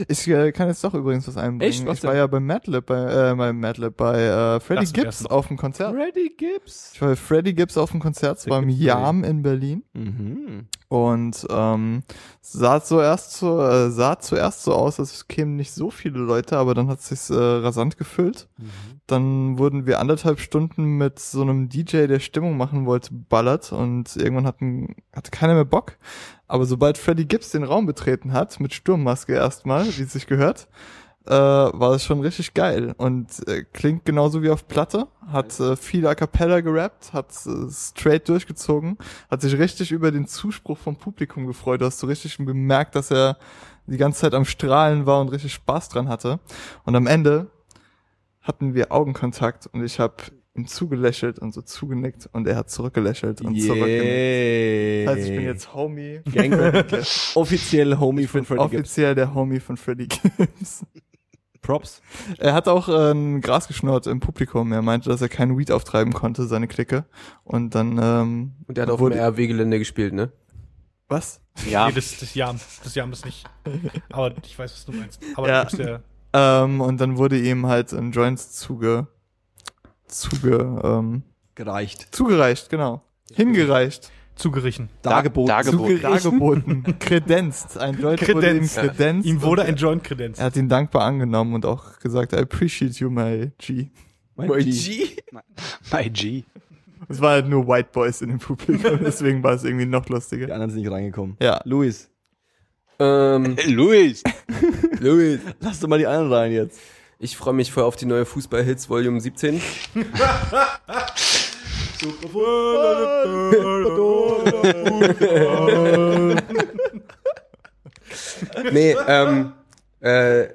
Ich äh, kann jetzt doch übrigens was einbringen. Echt? Was ich war denn? ja bei Madlib, bei, äh, bei Madlib, bei äh, Freddie Das wär's Gibbs auf dem Konzert. Freddy Gibbs. Ich war bei Freddie Gibbs auf dem Konzert, es war im. Jam in Berlin. Mhm. Und ähm, sah zuerst so, äh, sah zuerst so aus, als kämen nicht so viele Leute, aber dann hat es sich äh, rasant gefüllt. Dann wurden wir anderthalb Stunden mit so einem DJ, der Stimmung machen wollte, ballert und irgendwann hatten, hatte keiner mehr Bock. Aber sobald Freddie Gibbs den Raum betreten hat, mit Sturmmaske erstmal, wie es sich gehört, äh, war es schon richtig geil und äh, klingt genauso wie auf Platte, hat äh, viel A Cappella gerappt, hat äh, straight durchgezogen, hat sich richtig über den Zuspruch vom Publikum gefreut. Du hast so richtig bemerkt, dass er die ganze Zeit am Strahlen war und richtig Spaß dran hatte. Und am Ende hatten wir Augenkontakt und ich habe ihm zugelächelt und so zugenickt und er hat zurückgelächelt und zurückgenickt. Yeah. Das heißt, ich bin jetzt Homie. Gang offiziell Homie von Freddy Gibbs. Offiziell der Homie von Freddie Gibbs. Props. Er hat auch äh, ein Gras geschnurrt im Publikum. Er meinte, dass er keinen Weed auftreiben konnte, seine Clique. Und dann, ähm, Und der hat auf dem RW-Gelände gespielt, ne? was? Ja. Nee, das, das Jam. Das Jam ist nicht. Aber ich weiß, was du meinst. Aber Ja. der, Ähm, und dann wurde ihm halt ein Joints zuge, zuge, ähm, Gereicht. zugereicht, genau. Hingereicht. zugerichen. Dargeboten. Dargeboten. Dargeboten. kredenzt. Ein Joint wurde ihm Kredenzt. kredenzt. Ihm wurde ein Joint kredenzt. Er hat ihn dankbar angenommen und auch gesagt, I appreciate you, my G. Mein Mein G. G. My G. Es war halt nur White Boys in dem Publikum, deswegen war es irgendwie noch Die lustiger. anderen sind nicht reingekommen. Ja. Luis, Ähm, Luis. Louis. lass doch mal die anderen rein jetzt. Ich freue mich voll auf die neue Fußball-Hits Volume 17. nee, ähm, äh,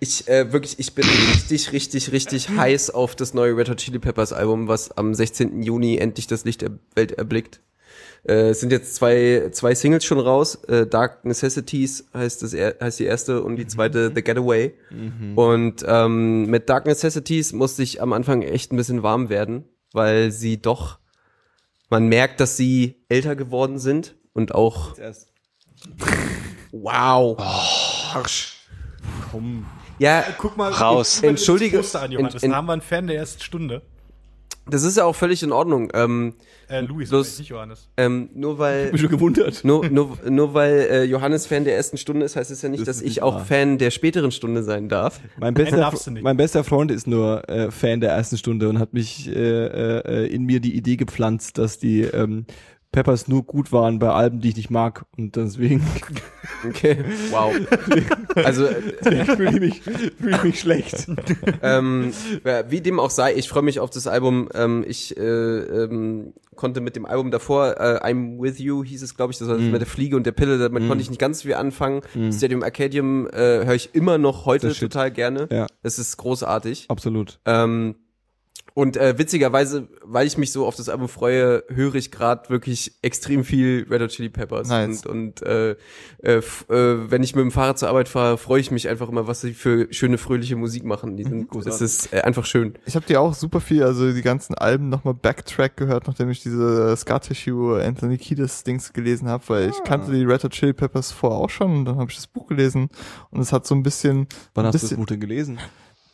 ich äh, wirklich, ich bin richtig, richtig, richtig heiß auf das neue Red Hot Chili Peppers Album, was am 16. Juni endlich das Licht der Welt erblickt. Äh, es sind jetzt zwei, zwei Singles schon raus. Äh, Dark Necessities heißt, das, er- heißt die erste und die zweite The Getaway. Und ähm, mit Dark Necessities musste ich am Anfang echt ein bisschen warm werden, weil sie doch, man merkt, dass sie älter geworden sind und auch, wow. Ja, Guck mal, Raus. guck mal das Entschuldige- an, Johannes. Ent- ent- da haben wir einen Fan der ersten Stunde. Das ist ja auch völlig in Ordnung. Ähm, Äh, Luis, Bloß- nicht Johannes. ähm, nur weil Bin schon gewundert. Nur, nur, nur weil äh, Johannes Fan der ersten Stunde ist, heißt es ja nicht, Das dass ich auch wahr. Fan der späteren Stunde sein darf. Mein bester, darfst du nicht. mein bester Freund ist nur äh, Fan der ersten Stunde und hat mich äh, äh, in mir die Idee gepflanzt, dass die ähm, Peppers nur gut waren bei Alben, die ich nicht mag. Und deswegen Okay. Wow. Also, äh, fühle ich, mich- fühle ich mich schlecht. ähm, wie dem auch sei, ich freue mich auf das Album. Ähm, ich äh, ähm, konnte mit dem Album davor, äh, I'm With You hieß es, glaube ich, das war das mit der Fliege und der Pille, damit konnte ich nicht ganz viel anfangen. Stadium Arcadium äh, höre ich immer noch heute total gerne. Ja. Es ist großartig. Absolut. Ähm, und äh, witzigerweise, weil ich mich so auf das Album freue, höre ich gerade wirklich extrem viel Red Hot Chili Peppers. Nice. Und, und äh, äh, äh, wenn ich mit dem Fahrrad zur Arbeit fahre, freue ich mich einfach immer, was sie für schöne, fröhliche Musik machen. Die sind, es ist äh, einfach schön. Ich habe dir auch super viel, also die ganzen Alben nochmal Backtrack gehört, nachdem ich diese Scar Tissue Anthony Kiedis Dings gelesen habe, weil ich kannte die Red Hot Chili Peppers vorher auch schon und dann habe ich das Buch gelesen und es hat so ein bisschen, Wann ein hast du das bisschen Buch denn gelesen?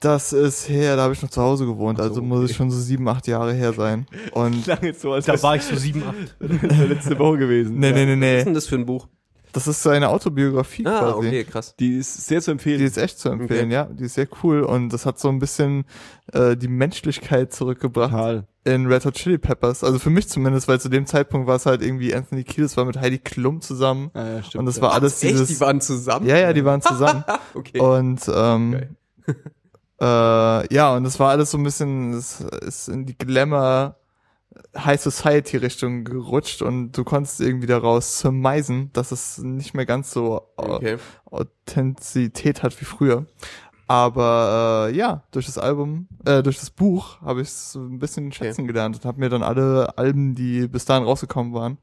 Das ist her, da habe ich noch zu Hause gewohnt, so, also muss okay. es schon so sieben, acht Jahre her sein. Und Klang jetzt so, als Da war ich so sieben, acht. letzte Woche gewesen. nee, nee, nee, Was ist nee, denn das für ein Buch? das ist seine Autobiografie Ah, quasi. okay, krass. Die ist sehr zu empfehlen. Die ist echt zu empfehlen, Okay. ja. Die ist sehr cool und das hat so ein bisschen äh, die Menschlichkeit zurückgebracht Total. in Red Hot Chili Peppers. Also für mich zumindest, weil zu dem Zeitpunkt war es halt irgendwie Anthony Kiedis war mit Heidi Klum zusammen Ah, ja, stimmt, und das ja. war alles Echt? dieses. Die waren zusammen? ja, ja, die waren zusammen Okay. und ähm, Geil. Äh, ja und das war alles so ein bisschen, es ist in die Glamour High Society Richtung gerutscht und du konntest irgendwie daraus surmisen, dass es nicht mehr ganz so okay. Authentizität hat wie früher. Aber äh, ja, durch das Album, äh, durch das Buch habe ich so ein bisschen schätzen gelernt und habe mir dann alle Alben, die bis dahin rausgekommen waren,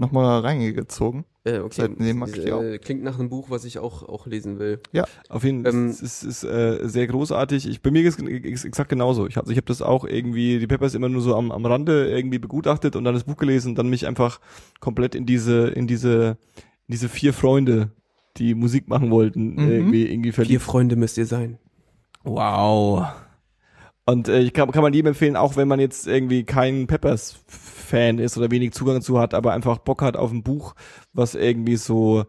nochmal reingezogen. Äh, okay. Seitdem mag ich die auch. äh, klingt nach einem Buch, was ich auch, auch lesen will. Auf jeden Fall. Ähm, es ist, ist äh, sehr großartig. Ich, bei mir ist es exakt genauso. Ich habe ich hab das auch irgendwie, die Peppers immer nur so am, am Rande irgendwie begutachtet und dann das Buch gelesen und dann mich einfach komplett in diese, in diese, in diese vier Freunde, die Musik machen wollten, Mhm. irgendwie, irgendwie verliebt. Vier Freunde müsst ihr sein. Wow. Und äh, ich kann, kann man jedem empfehlen, auch wenn man jetzt irgendwie kein Peppers-Fan ist oder wenig Zugang zu hat, aber einfach Bock hat auf ein Buch, was irgendwie so,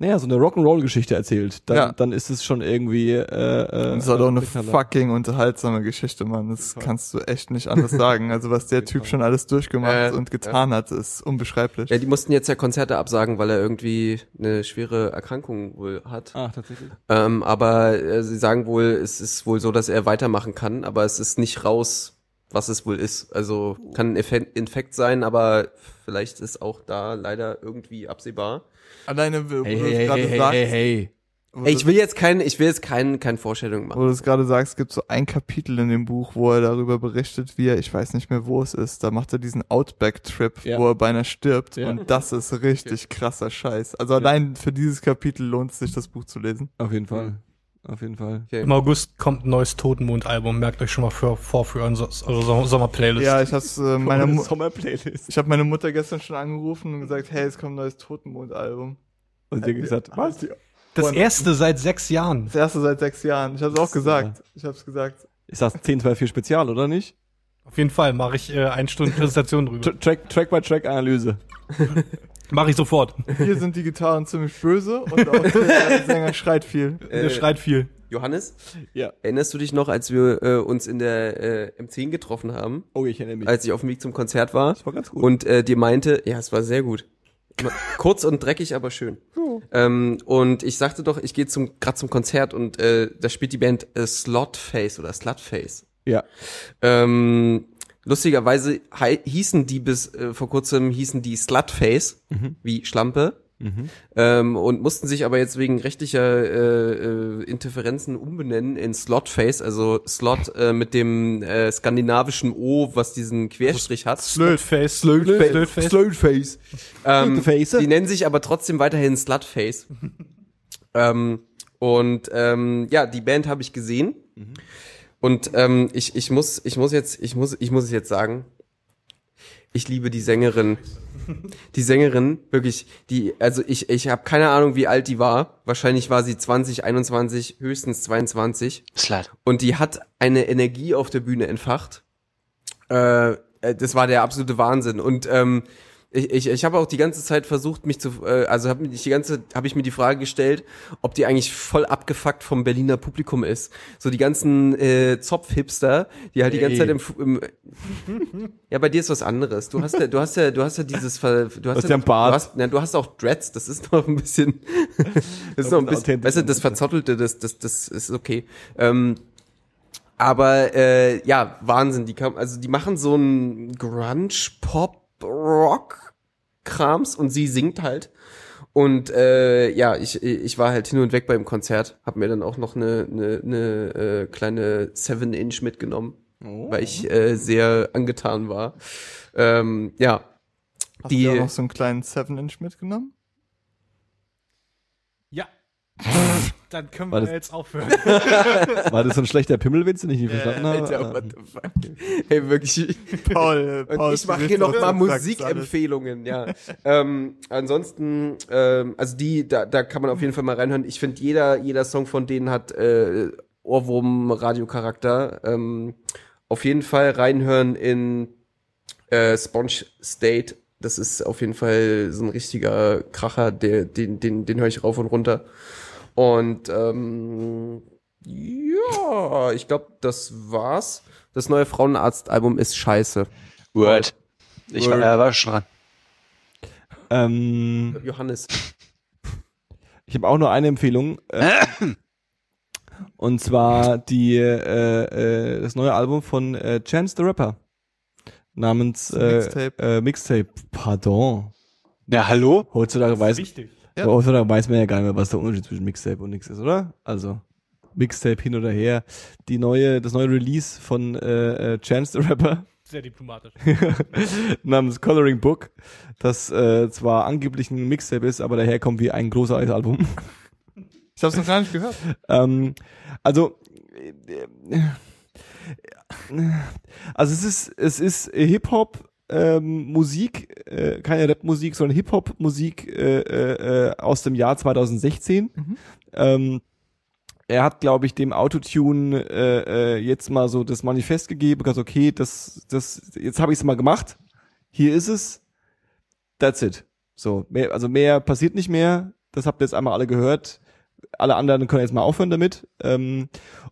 naja, so eine Rock'n'Roll-Geschichte erzählt, dann, Ja. dann ist es schon irgendwie äh, äh, es ist halt auch eine Knaller. fucking unterhaltsame Geschichte, Mann. Das kannst du echt nicht anders sagen. Also was der Typ schon alles durchgemacht Äh, und getan hat, ist unbeschreiblich. Ja, die mussten jetzt ja Konzerte absagen, weil er irgendwie eine schwere Erkrankung wohl hat. Ah, tatsächlich. Ähm, aber äh, sie sagen wohl, es ist wohl so, dass er weitermachen kann, aber es ist nicht raus, was es wohl ist. Also kann ein Infekt sein, aber vielleicht ist auch da leider irgendwie absehbar. Alleine, wo Hey, du hey, gerade hey, sagst, hey, hey. wo Ey, ich will jetzt kein, ich will jetzt kein, kein Vorstellung wo machen. du es gerade sagst, gibt so ein Kapitel in dem Buch, wo er darüber berichtet, wie er, ich weiß nicht mehr, wo es ist, da macht er diesen Outback-Trip, Ja. wo er beinahe stirbt Ja. und das ist richtig krasser Scheiß. Also allein für dieses Kapitel lohnt es sich, das Buch zu lesen. Auf jeden Fall. Auf jeden Fall. Okay. Im August kommt ein neues Totenmond-Album. Merkt euch schon mal für, vor für eure So- Sommer-Playlist. Ja, ich hab's äh, meiner Mu Sommerplaylist. ich habe meine Mutter gestern schon angerufen und gesagt, hey, es kommt ein neues Totenmond-Album. Und sie hat gesagt, was? das erste seit sechs Jahren. Das erste seit sechs Jahren. Ich hab's auch gesagt. Ich hab's gesagt. Ist das 1024 Spezial, oder nicht? Auf jeden Fall mache ich äh, eine Stunde Präsentation drüber. Tra- Track, Track by Track Analyse. Mache ich sofort. Hier sind die Gitarren ziemlich böse und auch der Sänger schreit viel. Äh, Der schreit viel. Johannes, Ja. erinnerst du dich noch, als wir äh, uns in der äh, M10 getroffen haben, Oh, ich erinnere mich. als ich auf dem Weg zum Konzert war? das war ganz gut. und äh, dir meinte, ja, es war sehr gut. Kurz und dreckig, aber schön. Ähm, und ich sagte doch, ich gehe zum gerade zum Konzert und äh, da spielt die Band äh, Slotface oder Slutface. ja. Ähm, lustigerweise hießen die bis äh, vor kurzem hießen die Slutface, wie Schlampe, ähm, und mussten sich aber jetzt wegen rechtlicher äh, äh, Interferenzen umbenennen in Slotface, also Slot äh, mit dem äh, skandinavischen O, was diesen Querstrich hat. Slurtface. Slurtface. Slurtface. Ähm, die nennen sich aber trotzdem weiterhin Slutface. ähm, und ähm, ja, die Band habe ich gesehen. Und ähm, ich, ich muss, ich muss jetzt, ich muss, ich muss es jetzt sagen, ich liebe die Sängerin. Die Sängerin, wirklich, die, also ich, ich habe keine Ahnung, wie alt die war. Wahrscheinlich war sie 20, 21, höchstens 22. Slut. Und die hat eine Energie auf der Bühne entfacht. Äh, äh, das war der absolute Wahnsinn. Und ähm, ich, ich, ich habe auch die ganze Zeit versucht, mich zu, äh, also habe mich die ganze, habe ich mir die Frage gestellt, ob die eigentlich voll abgefuckt vom Berliner Publikum ist. So die ganzen äh, Zopf-Hipster, die halt die ganze. Zeit im, im ja, bei dir ist was anderes. Du hast ja, du hast ja, du hast ja dieses, Ver- du hast hast ja, ja einen Bart. Du hast, na, du hast auch Dreads. Das ist noch ein bisschen, das ist noch ein bisschen, weißt du, das Verzottelte, das, das, das ist okay. Ähm, aber äh, ja, Wahnsinn. Die kam, also die machen so ein Grunge, Pop, Rock Krams und sie singt halt. Und äh, ja, ich, ich war halt hin und weg beim Konzert, hab mir dann auch noch eine, eine, eine äh, kleine 7-Inch mitgenommen, weil ich äh, sehr angetan war. Ähm, ja, Hast Die- du auch noch so einen kleinen 7-Inch mitgenommen? Ja. Dann können War wir das- jetzt aufhören. War das so ein schlechter Pimmelwitz, den ich nicht verstanden habe? Alter, what the fuck. Hey, wirklich. Paul, Und ich mache hier noch mal Musikempfehlungen, ja. ähm, ansonsten, ähm, also die, da, da kann man auf jeden Fall mal reinhören. Ich finde, jeder, jeder Song von denen hat äh, Ohrwurm-Radio-Charakter. Ähm, auf jeden Fall reinhören in äh, Sponge State. Das ist auf jeden Fall so ein richtiger Kracher, der, den, den, den höre ich rauf und runter. Und ähm, ja, ich glaube, das war's. Das neue Frauenarzt-Album ist scheiße. Word. Ich war, äh, war schon dran. Ähm, Johannes. ich habe auch nur eine Empfehlung. Äh, und zwar die äh, äh, das neue Album von äh, Chance the Rapper. Namens äh, Mixtape. Äh, Mixtape. Pardon. Ja, hallo? Heutzutage weiß, Wichtig. Ja. heutzutage weiß man ja gar nicht mehr, was der Unterschied zwischen Mixtape und nix ist, oder? Also Mixtape hin oder her. Die neue, das neue Release von äh, äh, Chance the Rapper Sehr diplomatisch. namens Coloring Book, das äh, zwar angeblich ein Mixtape ist, aber daherkommt wie ein großartiges Album. Ich hab's noch gar nicht gehört. ähm, also, äh, äh, also es ist, es ist Hip-Hop, ähm, Musik, äh, keine Rap-Musik, sondern Hip-Hop-Musik äh, äh, äh, aus dem Jahr 2016. Ähm, er hat, glaube ich, dem Autotune äh, äh, jetzt mal so das Manifest gegeben, ganz okay, das, das, jetzt habe ich es mal gemacht. Hier ist es. That's it. So, mehr, also mehr passiert nicht mehr. Das habt ihr jetzt einmal alle gehört. Alle anderen können jetzt mal aufhören damit. Ähm,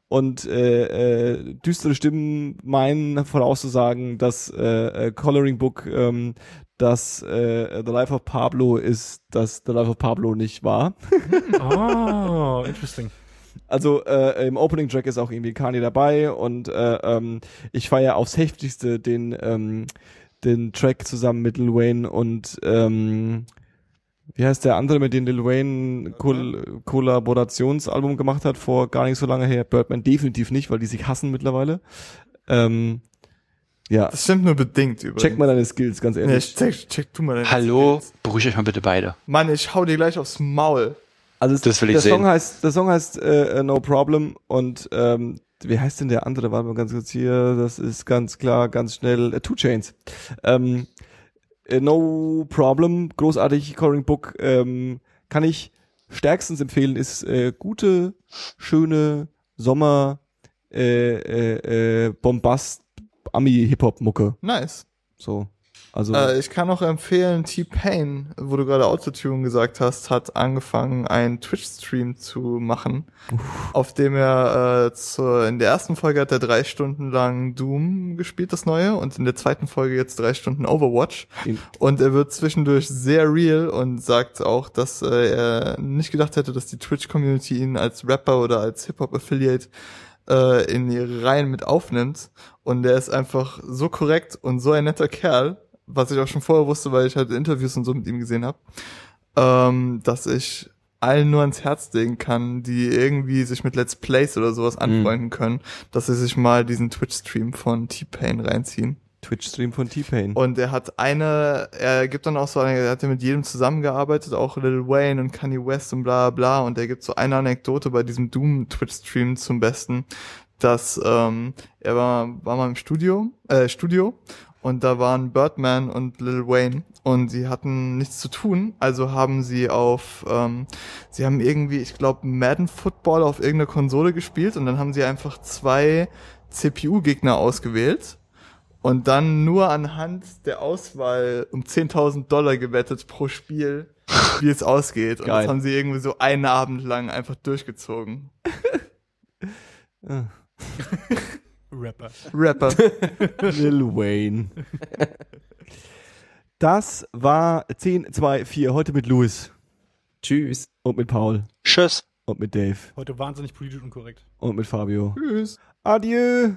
und äh, äh, düstere Stimmen meinen vorauszusagen, dass äh, äh, Coloring Book ähm, dass äh, The Life of Pablo ist, dass The Life of Pablo nicht war. Oh, interesting. Also äh, im Opening Track ist auch irgendwie Kanye dabei und äh, ähm, ich feiere aufs heftigste den ähm, den Track zusammen mit Lil Wayne und ähm, wie heißt der andere, mit dem Lil Wayne Kol Kollaborationsalbum gemacht hat vor gar nicht so lange her? Birdman definitiv nicht, weil die sich hassen mittlerweile. Ähm, ja, Das stimmt nur bedingt übrigens. check mal deine Skills, ganz Nee, ehrlich. check, check du mal deine Hallo? Skills. Beruhigt euch mal bitte beide. Mann, ich hau dir gleich aufs Maul. Also Das will ich der Song sehen. heißt, der Song heißt äh, No Problem und ähm, wie heißt denn der andere? Warte mal ganz kurz hier. Das ist ganz klar, ganz schnell. Äh, Two Chains. Ähm, äh, no Problem, großartig. Coloring Book ähm, kann ich stärkstens empfehlen. Ist äh, gute, schöne Sommer äh, äh, äh, Bombast Ami Hip Hop Mucke. Nice. So. Also Äh, ich kann auch empfehlen, T-Pain, wo du gerade Autotune gesagt hast, hat angefangen, einen Twitch-Stream zu machen, auf dem er äh, zur, in der ersten Folge hat er drei Stunden lang Doom gespielt, das neue, und in der zweiten Folge jetzt drei Stunden Overwatch. In- Und er wird zwischendurch sehr real und sagt auch, dass äh, er nicht gedacht hätte, dass die Twitch-Community ihn als Rapper oder als Hip-Hop-Affiliate äh, in ihre Reihen mit aufnimmt. Und er ist einfach so korrekt und so ein netter Kerl, was ich auch schon vorher wusste, weil ich halt Interviews und so mit ihm gesehen habe. ähm, dass ich allen nur ans Herz legen kann, die irgendwie sich mit Let's Plays oder sowas anfreunden können, dass sie sich mal diesen Twitch-Stream von T-Pain reinziehen. Twitch-Stream von T-Pain. Und er hat eine, er gibt dann auch so, eine, er hat ja mit jedem zusammengearbeitet, auch Lil Wayne und Kanye West und bla bla. Und er gibt so eine Anekdote bei diesem Doom-Twitch-Stream zum Besten, dass ähm, er war, war mal im Studio, äh, Studio und da waren Birdman und Lil Wayne und sie hatten nichts zu tun, also haben sie auf, ähm, sie haben irgendwie, ich glaube, Madden Football auf irgendeiner Konsole gespielt und dann haben sie einfach zwei CPU-Gegner ausgewählt und dann nur anhand der Auswahl um 10.000 Dollar gewettet pro Spiel, wie es ausgeht. Und Geil. das haben sie irgendwie so einen Abend lang einfach durchgezogen. Rapper. Rapper. Lil Wayne. Das war 10, 2, 4. Heute mit Louis Tschüss. und mit Paul Tschüss. und mit Dave Heute wahnsinnig politisch unkorrekt. und mit Fabio. Tschüss. Adieu.